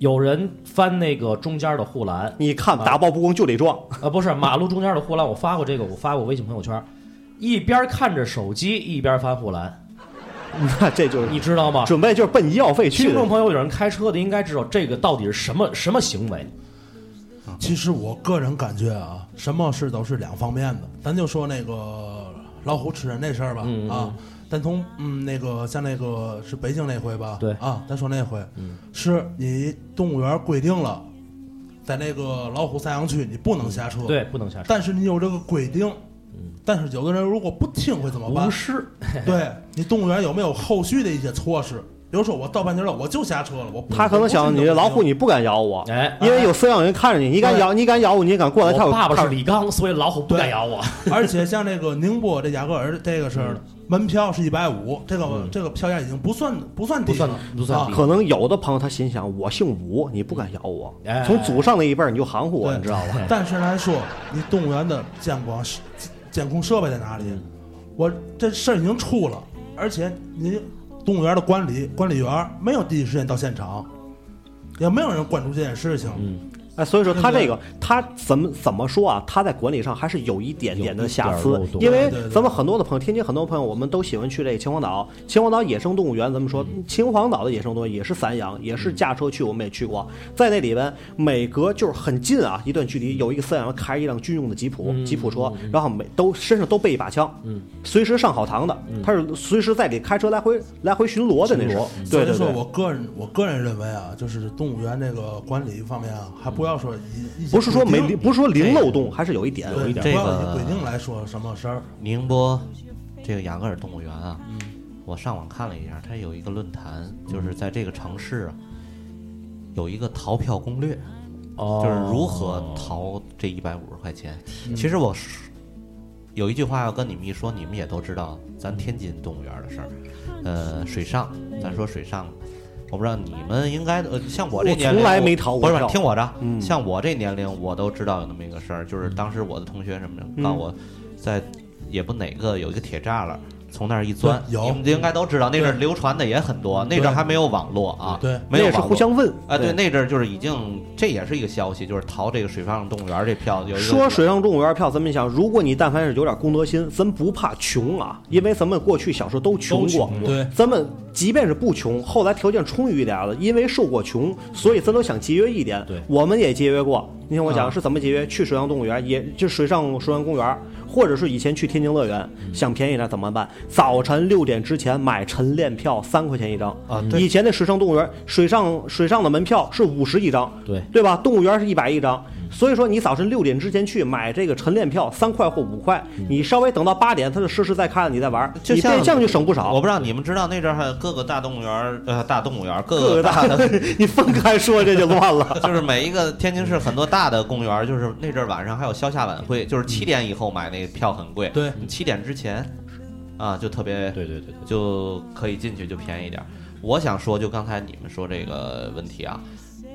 有人翻那个中间的护栏，你看打抱不公就得撞，啊，不是马路中间的护栏，我发过这个，我发过微信朋友圈，一边看着手机一边翻护栏，那这就是你知道吗？准备就是奔医药费去的。听众朋友，有人开车的应该知道这个到底是什么什么行为。其实我个人感觉啊，什么事都是两方面的。咱就说那个老虎吃人那事儿吧，嗯嗯啊，咱从嗯那个像那个是北京那回吧，对。啊，咱说那回，嗯。是你动物园规定了，在那个老虎散养区你不能下车，，对，不能下车。但是你有这个规定，但是有的人如果不听会怎么办？无？视，对你动物园有没有后续的一些措施？比如说我到半截了我就下车了，我不他可能想你老虎，你不敢咬我，哎，因为有饲养员看着你，你敢咬，你敢咬我，你敢过来，他有我爸爸是李刚，所以老虎不敢咬我。而且像那个宁波这雅戈尔这个事儿，门票是一百五，这个这个票价已经不算不算低了，不算可能有的朋友他心想，我姓武，你不敢咬我。哎，从祖上那一辈儿你就含糊我，你知道吧？但是来说，你动物园的监管监控设备在哪里？我这事儿已经出了，而且你动物园的管理管理员没有第一时间到现场，也没有人关注这件事情。嗯，哎，所以说他这个他怎么怎么说啊？他在管理上还是有一点点的瑕疵因为咱们很多的朋友，天津很多朋友，我们都喜欢去这个秦皇岛。秦皇岛野生动物园，咱们说秦皇岛的野生动物也是散养，也是驾车去，我们也去过，在那里边每隔就是很近啊一段距离，有一个饲养员开一辆军用的吉普吉普车，然后每都身上都备一把枪，嗯，随时上好膛的，他是随时在里开车来回来回巡逻的那种对对对。所以说我个人我个人认为啊，就是动物园这个管理方面啊，还不要不是说没不是说零漏洞，还是有一点。对，这个以规定来说什么事儿。宁波这个雅戈尔动物园啊，我上网看了一下，它有一个论坛，就是在这个城市啊，有一个逃票攻略，哦就是如何逃这一百五十块钱。其实我是有一句话要跟你们一说，你们也都知道，咱天津动物园的事儿。呃，水上，咱说水上，我不知道你们应该呃，像我这年龄，从来没逃过不是听我的，嗯像我这年龄，我都知道有那么一个事儿，就是当时我的同学什么的，嗯告诉我在也不哪个有一个铁栅栏。从那儿一钻，有你们应该都知道，那阵儿流传的也很多。那阵儿还没有网络啊，对那也是没有网络互相问啊，对，那阵儿就是已经，这也是一个消息，就是淘这个水上动物园这票有一个说水上动物园票，咱们想，如果你但凡是有点公德心，咱不怕穷啊，因为咱们过去小时候都穷过。对，咱们即便是不穷，后来条件充裕一点了，因为受过穷，所以咱都想节约一点。对我们也节约过。你听我讲啊是怎么节约？去水上动物园，也就水上水上公园，或者是以前去天津乐园，想便宜点怎么办？早晨六点之前买晨练票，三块钱一张。啊，对以前的水上动物园，水上水上的门票是五十一张，对对吧？动物园是一百一张，所以说你早晨六点之前去买这个晨练票，三块或五块，你稍微等到八点，他就实时再看，你再玩，就你这这样就省不少。我不知道你们知道那阵儿还有各个大动物园儿，呃，大动物园儿，各各个大的，你分开说这就乱了。就是每一个天津市很多大的公园儿，就是那阵儿晚上还有消夏晚会，就是七点以后买那个票很贵，对你七点之前啊就特别对对对对，就可以进去就便宜点儿。我想说，就刚才你们说这个问题啊，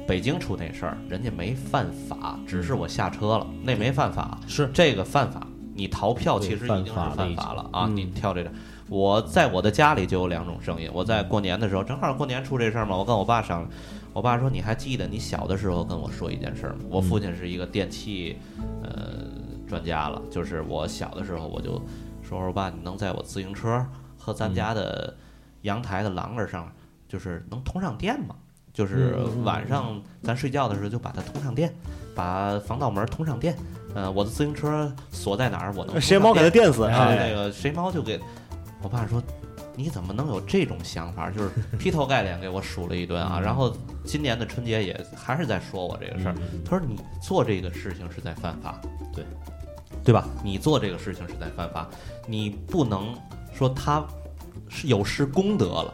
北京出那事儿，人家没犯法，只是我下车了，那没犯法，是这个犯法。你逃票其实已经是犯法了啊！嗯你跳这个，我在我的家里就有两种声音。我在过年的时候，正好过年出这事儿嘛，我跟我爸商量，我爸说：“你还记得你小的时候跟我说一件事儿吗？”我父亲是一个电器呃专家了，就是我小的时候我就说：“我说爸，你能在我自行车和咱家的阳台的栏杆上，就是能通上电吗？就是晚上咱睡觉的时候就把它通上电，把防盗门通上电。呃，我的自行车锁在哪儿，我能谁猫给它电死？啊，哎那个谁猫就给我爸说，你怎么能有这种想法？就是 劈头盖脸给我数了一顿啊。然后今年的春节也还是在说我这个事儿。他说你做这个事情是在犯法，对对吧？你做这个事情是在犯法，你不能说他是有失公德了，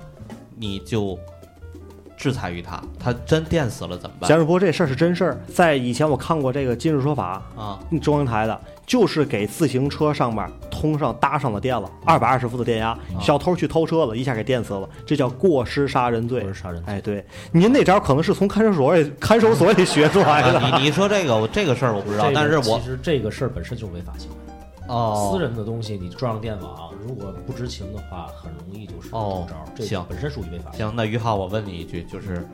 你就制裁于他。他真电死了怎么办贾主播这事儿是真事儿，在以前我看过这个《今日说法啊？》中央台的，就是给自行车上面通上搭上了电了，二百二十伏的电压，小偷去偷车了，一下给电死了，这叫过失杀人罪过。失杀人罪。哎，对，您那招可能是从看守所里看守所里学出来的。啊你你说这个我这个事儿我不知道，这个但是我其实这个事儿本身就是违法行为。哦私人的东西你装上电网，如果不知情的话，很容易就是哦中招。这行本身属于违法行。行，那于浩，我问你一句，就是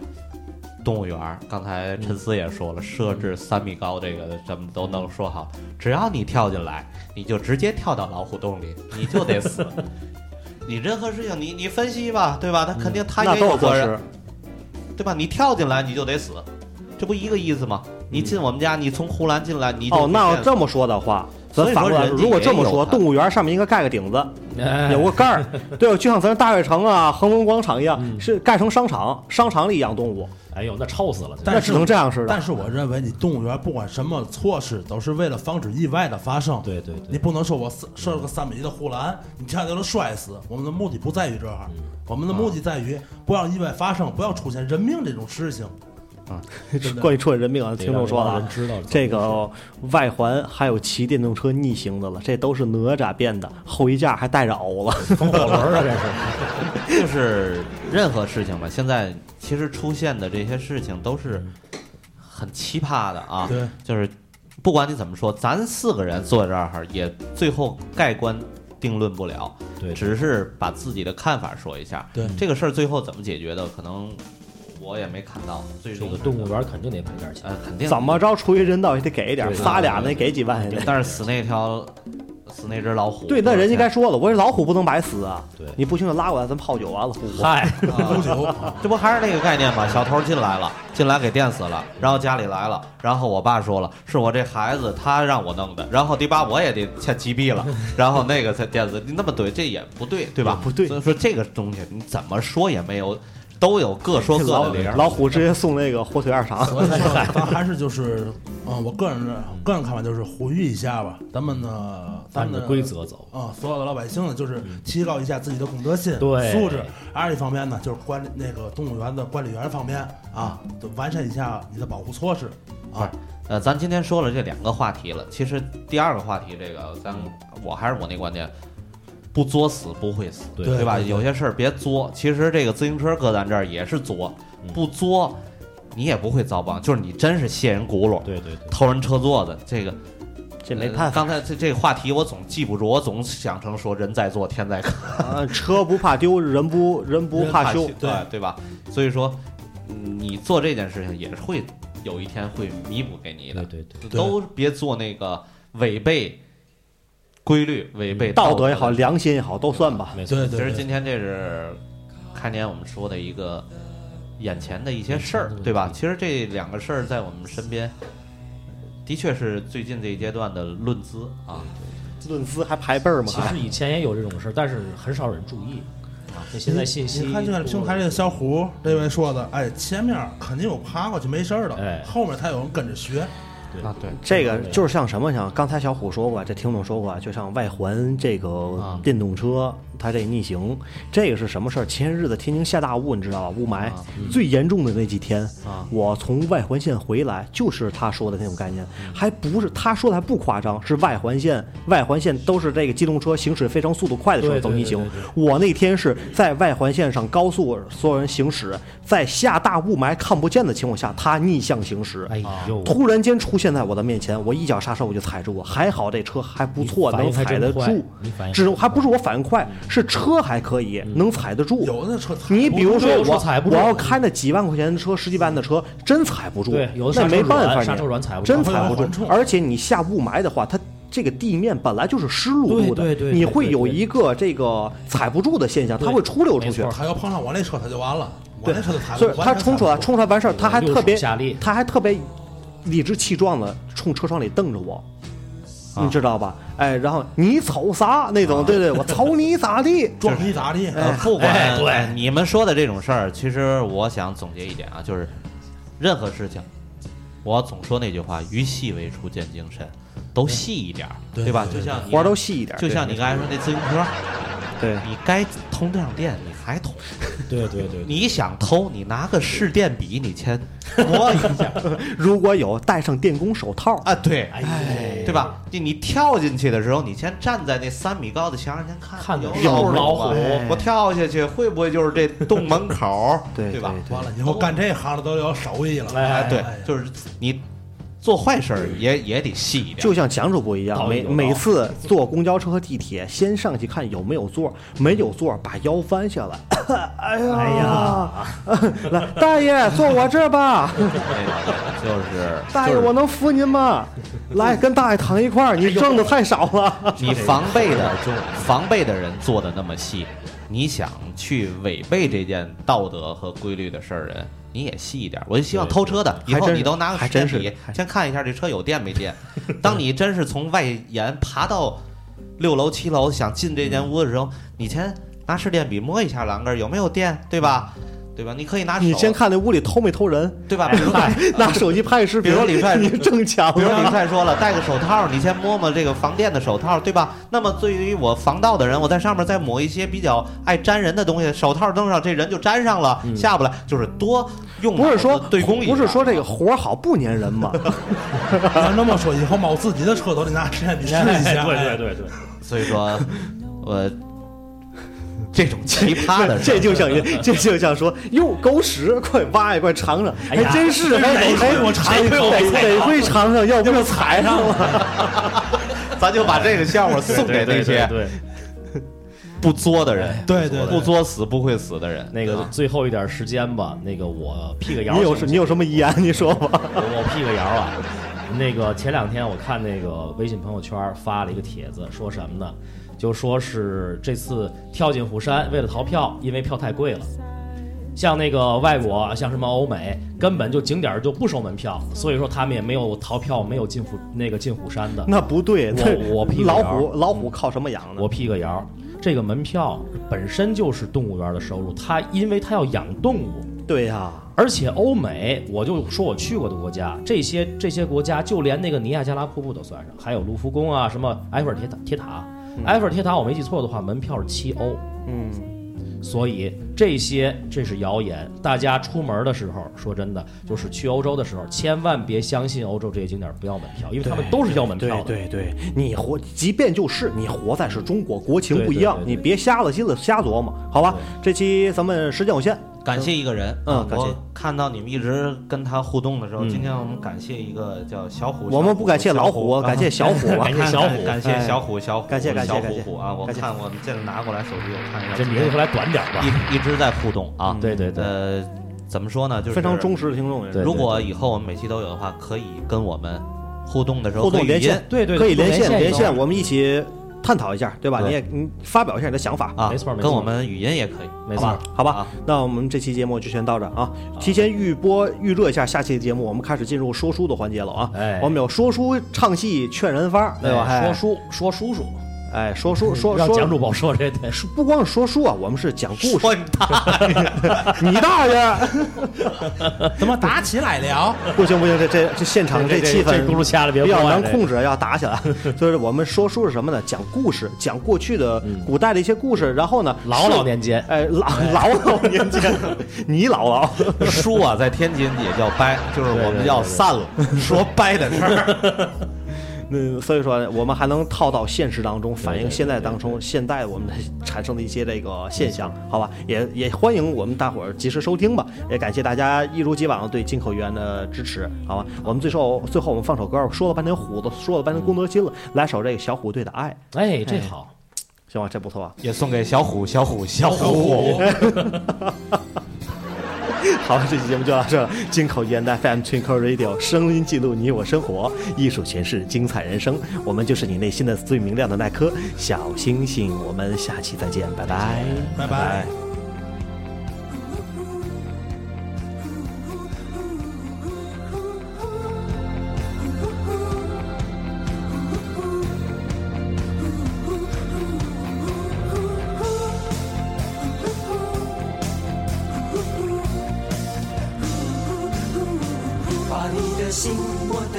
动物园儿，刚才陈思也说了，设置三米高，这个咱们都能说好。只要你跳进来，你就直接跳到老虎洞里，你就得死。你任何事情，你你分析吧，对吧？他肯定他也都有过失有责任，，对吧？你跳进来你就得死，这不一个意思吗？你进我们家，你从护栏进来，你就哦，那要这么说的话，咱所以反过来如果这么说，动物园上面应该盖个顶子，哎有个盖儿，对吧？就像咱大悦城啊、恒隆广场一样，嗯是盖成商场，商场里养动物，哎呦，那臭死了！那只能这样似的。但是我认为，你动物园不管什么措施，都是为了防止意外的发生。对对对，你不能说我设设了个三米的护栏，你跳下去了摔死。我们的目的不在于这儿，我们的目的在于不让意外发生，不要出现人命这种事情。真的关于出人命啊，听众说了这个外环还有骑电动车逆行的了，这都是哪吒变的，后衣架还带着袄了。风火轮啊，这是。就是任何事情吧，现在其实出现的这些事情都是很奇葩的啊。对，就是不管你怎么说，咱四个人坐在这儿也最后盖棺定论不了，对，只是把自己的看法说一下。对这个事儿最后怎么解决的，可能我也没看到。最终这个动物园肯定得赔点钱。呃肯定怎么着，出于人道也得给一点，仨俩那给几万也得。但是死那条死那只老虎，对，那人家该说了，我说老虎不能白死啊！对你不行就拉过来，咱泡酒完了。嗨，泡酒，这不还是那个概念吗？小偷进来了，进来给电死了，然后家里来了，然后我爸说了，是我这孩子他让我弄的，然后第八我也得欠击毙了，然后那个才电死，你那么怼这也不对，对吧？不对所以说这个东西你怎么说也没有，都有各说各的理儿。老虎直接送那个火腿二肠。还是就是，嗯，我个人的个人看法就是呼吁一下吧，咱们呢，咱们按着规则走。啊、所有的老百姓呢，就是提高一下自己的公德心、对素质。二一方面呢，就是管理那个动物园的管理员方面啊，就完善一下你的保护措施啊。呃，咱今天说了这两个话题了，其实第二个话题这个，咱我还是我那观点，不作死不会死，对对吧？对对有些事儿别作。其实这个自行车搁咱这儿也是作，嗯不作你也不会遭棒。就是你真是卸人轱辘、对对对，偷人车座子，这个呃这没办法，刚才这这个话题我总记不住，我总想成说人在做天在看，呃车不怕丢，人不人不怕修。对对吧？所以说，嗯你做这件事情也是会有一天会弥补给你的对。对对，都别做那个违背规律、违背道德也好，良心也好，都算吧。没错。对对对，其实今天这是开年我们说的一个眼前的一些事儿对吧？其实这两个事儿在我们身边，的确是最近这一阶段的论资啊。论资还排辈儿吗？其实以前也有这种事儿，但是很少人注意啊。那现在信息你看，这个平台这个小胡这位说的，哎，前面肯定有爬过去没事儿的，哎后面才有人跟着学。对啊，对，这个就是像什么？像刚才小虎说过，这听众说过，就像外环这个啊电动车，它这逆行，这个是什么事儿？前些日子天津下大雾，你知道吧？雾霾、最严重的那几天，啊我从外环线回来，就是他说的那种概念，还不是他说的还不夸张，是外环线，外环线都是这个机动车行驶非常速度快的时候走逆行。我那天是在外环线上高速，所有人行驶，在下大雾霾看不见的情况下，他逆向行驶。哎呦，突然间出现在我的面前，我一脚刹车我就踩住我，还好这车还不错，能踩得住你反应。只还不是我反应快，是车还可以能踩得住。有的车踩你比如说我踩不住我要开那几万块钱的车、十几万的车，真踩不住。对有的车那没办法软你，刹车软踩不住真踩不住。而且你下雾霾的话，它这个地面本来就是湿漉漉的，对对对对你会有一个这个踩不住的现象，它会出溜出去没错。他要碰上我那车，他就完了。我对那车就踩不所以住，他冲出来，冲出来完事儿，他还特别手下力，他还特别理直气壮的冲车窗里瞪着我，啊。你知道吧？哎，然后你瞅啥那种，对对，我瞅你咋地？撞你咋地？呃，不管、哎对。呃你们说的这种事儿，其实我想总结一点啊，就是任何事情，我总说那句话，于细为出见精神，都细一点儿，对对吧？对就像你活儿都细一点，就像你刚才说那自行车，对，你该通量电你还通，对对对，你想偷，你拿个试电笔，你先摸一下。如果有戴上电工手套，啊，对，哎，对吧？你你跳进去的时候，你先站在那三米高的墙上先看，看有有老虎。我跳下去会不会就是这洞门口？对对吧？完了，以后干这行的都有手艺了。哎哎，对哎，就是你做坏事儿也也得细一点。就像蒋主播一样，每每次坐公交车和地铁，先上去看有没有座，没有座把腰翻下来。哎呀，哎呀，来，大爷坐我这儿吧，就是大爷我能扶您吗？来，跟大爷躺一块儿，你挣的太少了。你防备的就防备的人做的那么细，你想去违背这件道德和规律的事儿人，你也细一点。我就希望偷车的以后你都拿个还试电笔先看一下这车有电没电。当你真是从外沿爬到六楼七楼想进这间屋的时候，你先拿试电笔摸一下栏杆有没有电，对吧？对吧？你可以拿手，你先看那屋里偷没偷人，对吧？比如拿手机拍视频。比如李帅你挣钱了。比如李帅说了，戴个手套，你先摸摸这个防电的手套，对吧？那么对于我防盗的人，我在上面再抹一些比较爱粘人的东西，手套登上，这人就粘上了，下不来，就是多用不是说对工艺不是说这个活好不粘人吗？要那么说，以后猫自己的车都得拿实验笔试一下。对对对对，所以说，我这种奇葩的，这就像这就像说，哟，狗屎，快挖一块尝尝，还哎呀真是，还哪回我尝一口得得会尝尝，要不就踩上了。咱就把这个笑话送给那些对。不作的人，对对对不作死不会死的人。那个最后一点时间吧，那个我辟个谣。你有你有什么遗言？你说吧。我我辟个谣啊，那个前两天我看那个微信朋友圈发了一个帖子，说什么呢？就说是这次跳进虎山为了逃票，因为票太贵了。像那个外国，像什么欧美，根本就景点儿就不收门票，所以说他们也没有逃票，没有进虎那个进虎山的。那不对，我我辟个谣老虎老虎靠什么养呢？我辟个谣，这个门票本身就是动物园的收入，它因为它要养动物，对呀，而且欧美，我就说我去过的国家，这些这些国家，就连那个尼亚加拉瀑布都算上，还有卢浮宫啊，什么埃菲尔铁塔铁塔，埃菲尔铁塔我没记错的话，门票是七欧，嗯，所以这些这是谣言。大家出门的时候，说真的，就是去欧洲的时候，千万别相信欧洲这些景点不要门票，因为他们都是要门票的。对对对，你活，即便就是你活在是中国，国情不一样，对对对对你别瞎了心思瞎琢磨，好吧？这期咱们时间有限，感谢一个人，啊嗯感谢。我看到你们一直跟他互动的时候，嗯。今天我们感谢一个叫小虎，我们不感谢老虎，啊。感谢小虎，感谢小虎。感谢小虎，小虎，感谢感谢小虎虎啊！我看我们现在拿过来手机，我看一下，这名字后来短点吧。一一直在互动啊。对对对，呃，怎么说呢？就是非常忠实的听众如果以后我们每期都有的话，可以跟我们互动的时候互动可以连线，对对，可以连线连连线，我们一起探讨一下，对吧？对你也你发表一下你的想法，啊，没错没错跟我们语音也可以，没错好吧？啊？那我们这期节目就先到这啊！提前预播预热一下下期的节目，我们开始进入说书的环节了啊！哎我们有说书唱戏劝人发，对吧？说书说叔叔，哎，说书说说让蒋主播说这对。不光是说书啊，我们是讲故事。说你大 你大爷！怎么打起来了？不行不行，这这这现场这气氛这轱辘掐了别比较难控制，要打起来。所以说我们说书是什么呢？讲故事，讲过去的嗯古代的一些故事，然后呢，老老年间，哎老老老年间，你姥姥。书啊，在天津也叫掰，就是我们要散了，说掰的事儿。嗯，所以说我们还能套到现实当中，反映现在当中现在我们的 产生的一些这个现象，好吧？也也欢迎我们大伙儿及时收听吧，也感谢大家一如既往对进口语言的支持，好吧？我们最后最后我们放首歌，说了半天虎子，说了半天功德心了，来首这个小虎队的爱，哎，这好，行吧？这不错吧？也送给小虎，小虎，小虎。好，这期节目就到这了。金口语言 FM Twinkle Radio，声音记录你我生活，艺术诠释精彩人生。我们就是你内心的最明亮的那颗小星星。我们下期再见，拜拜，拜拜。把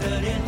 的脸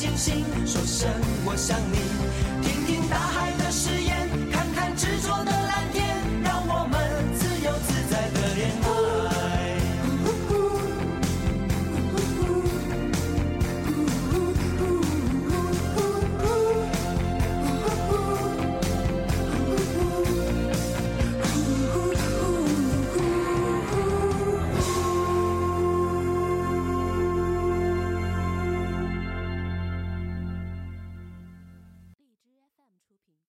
星星说声我想你。听听大海的誓言看看执着的蓝天。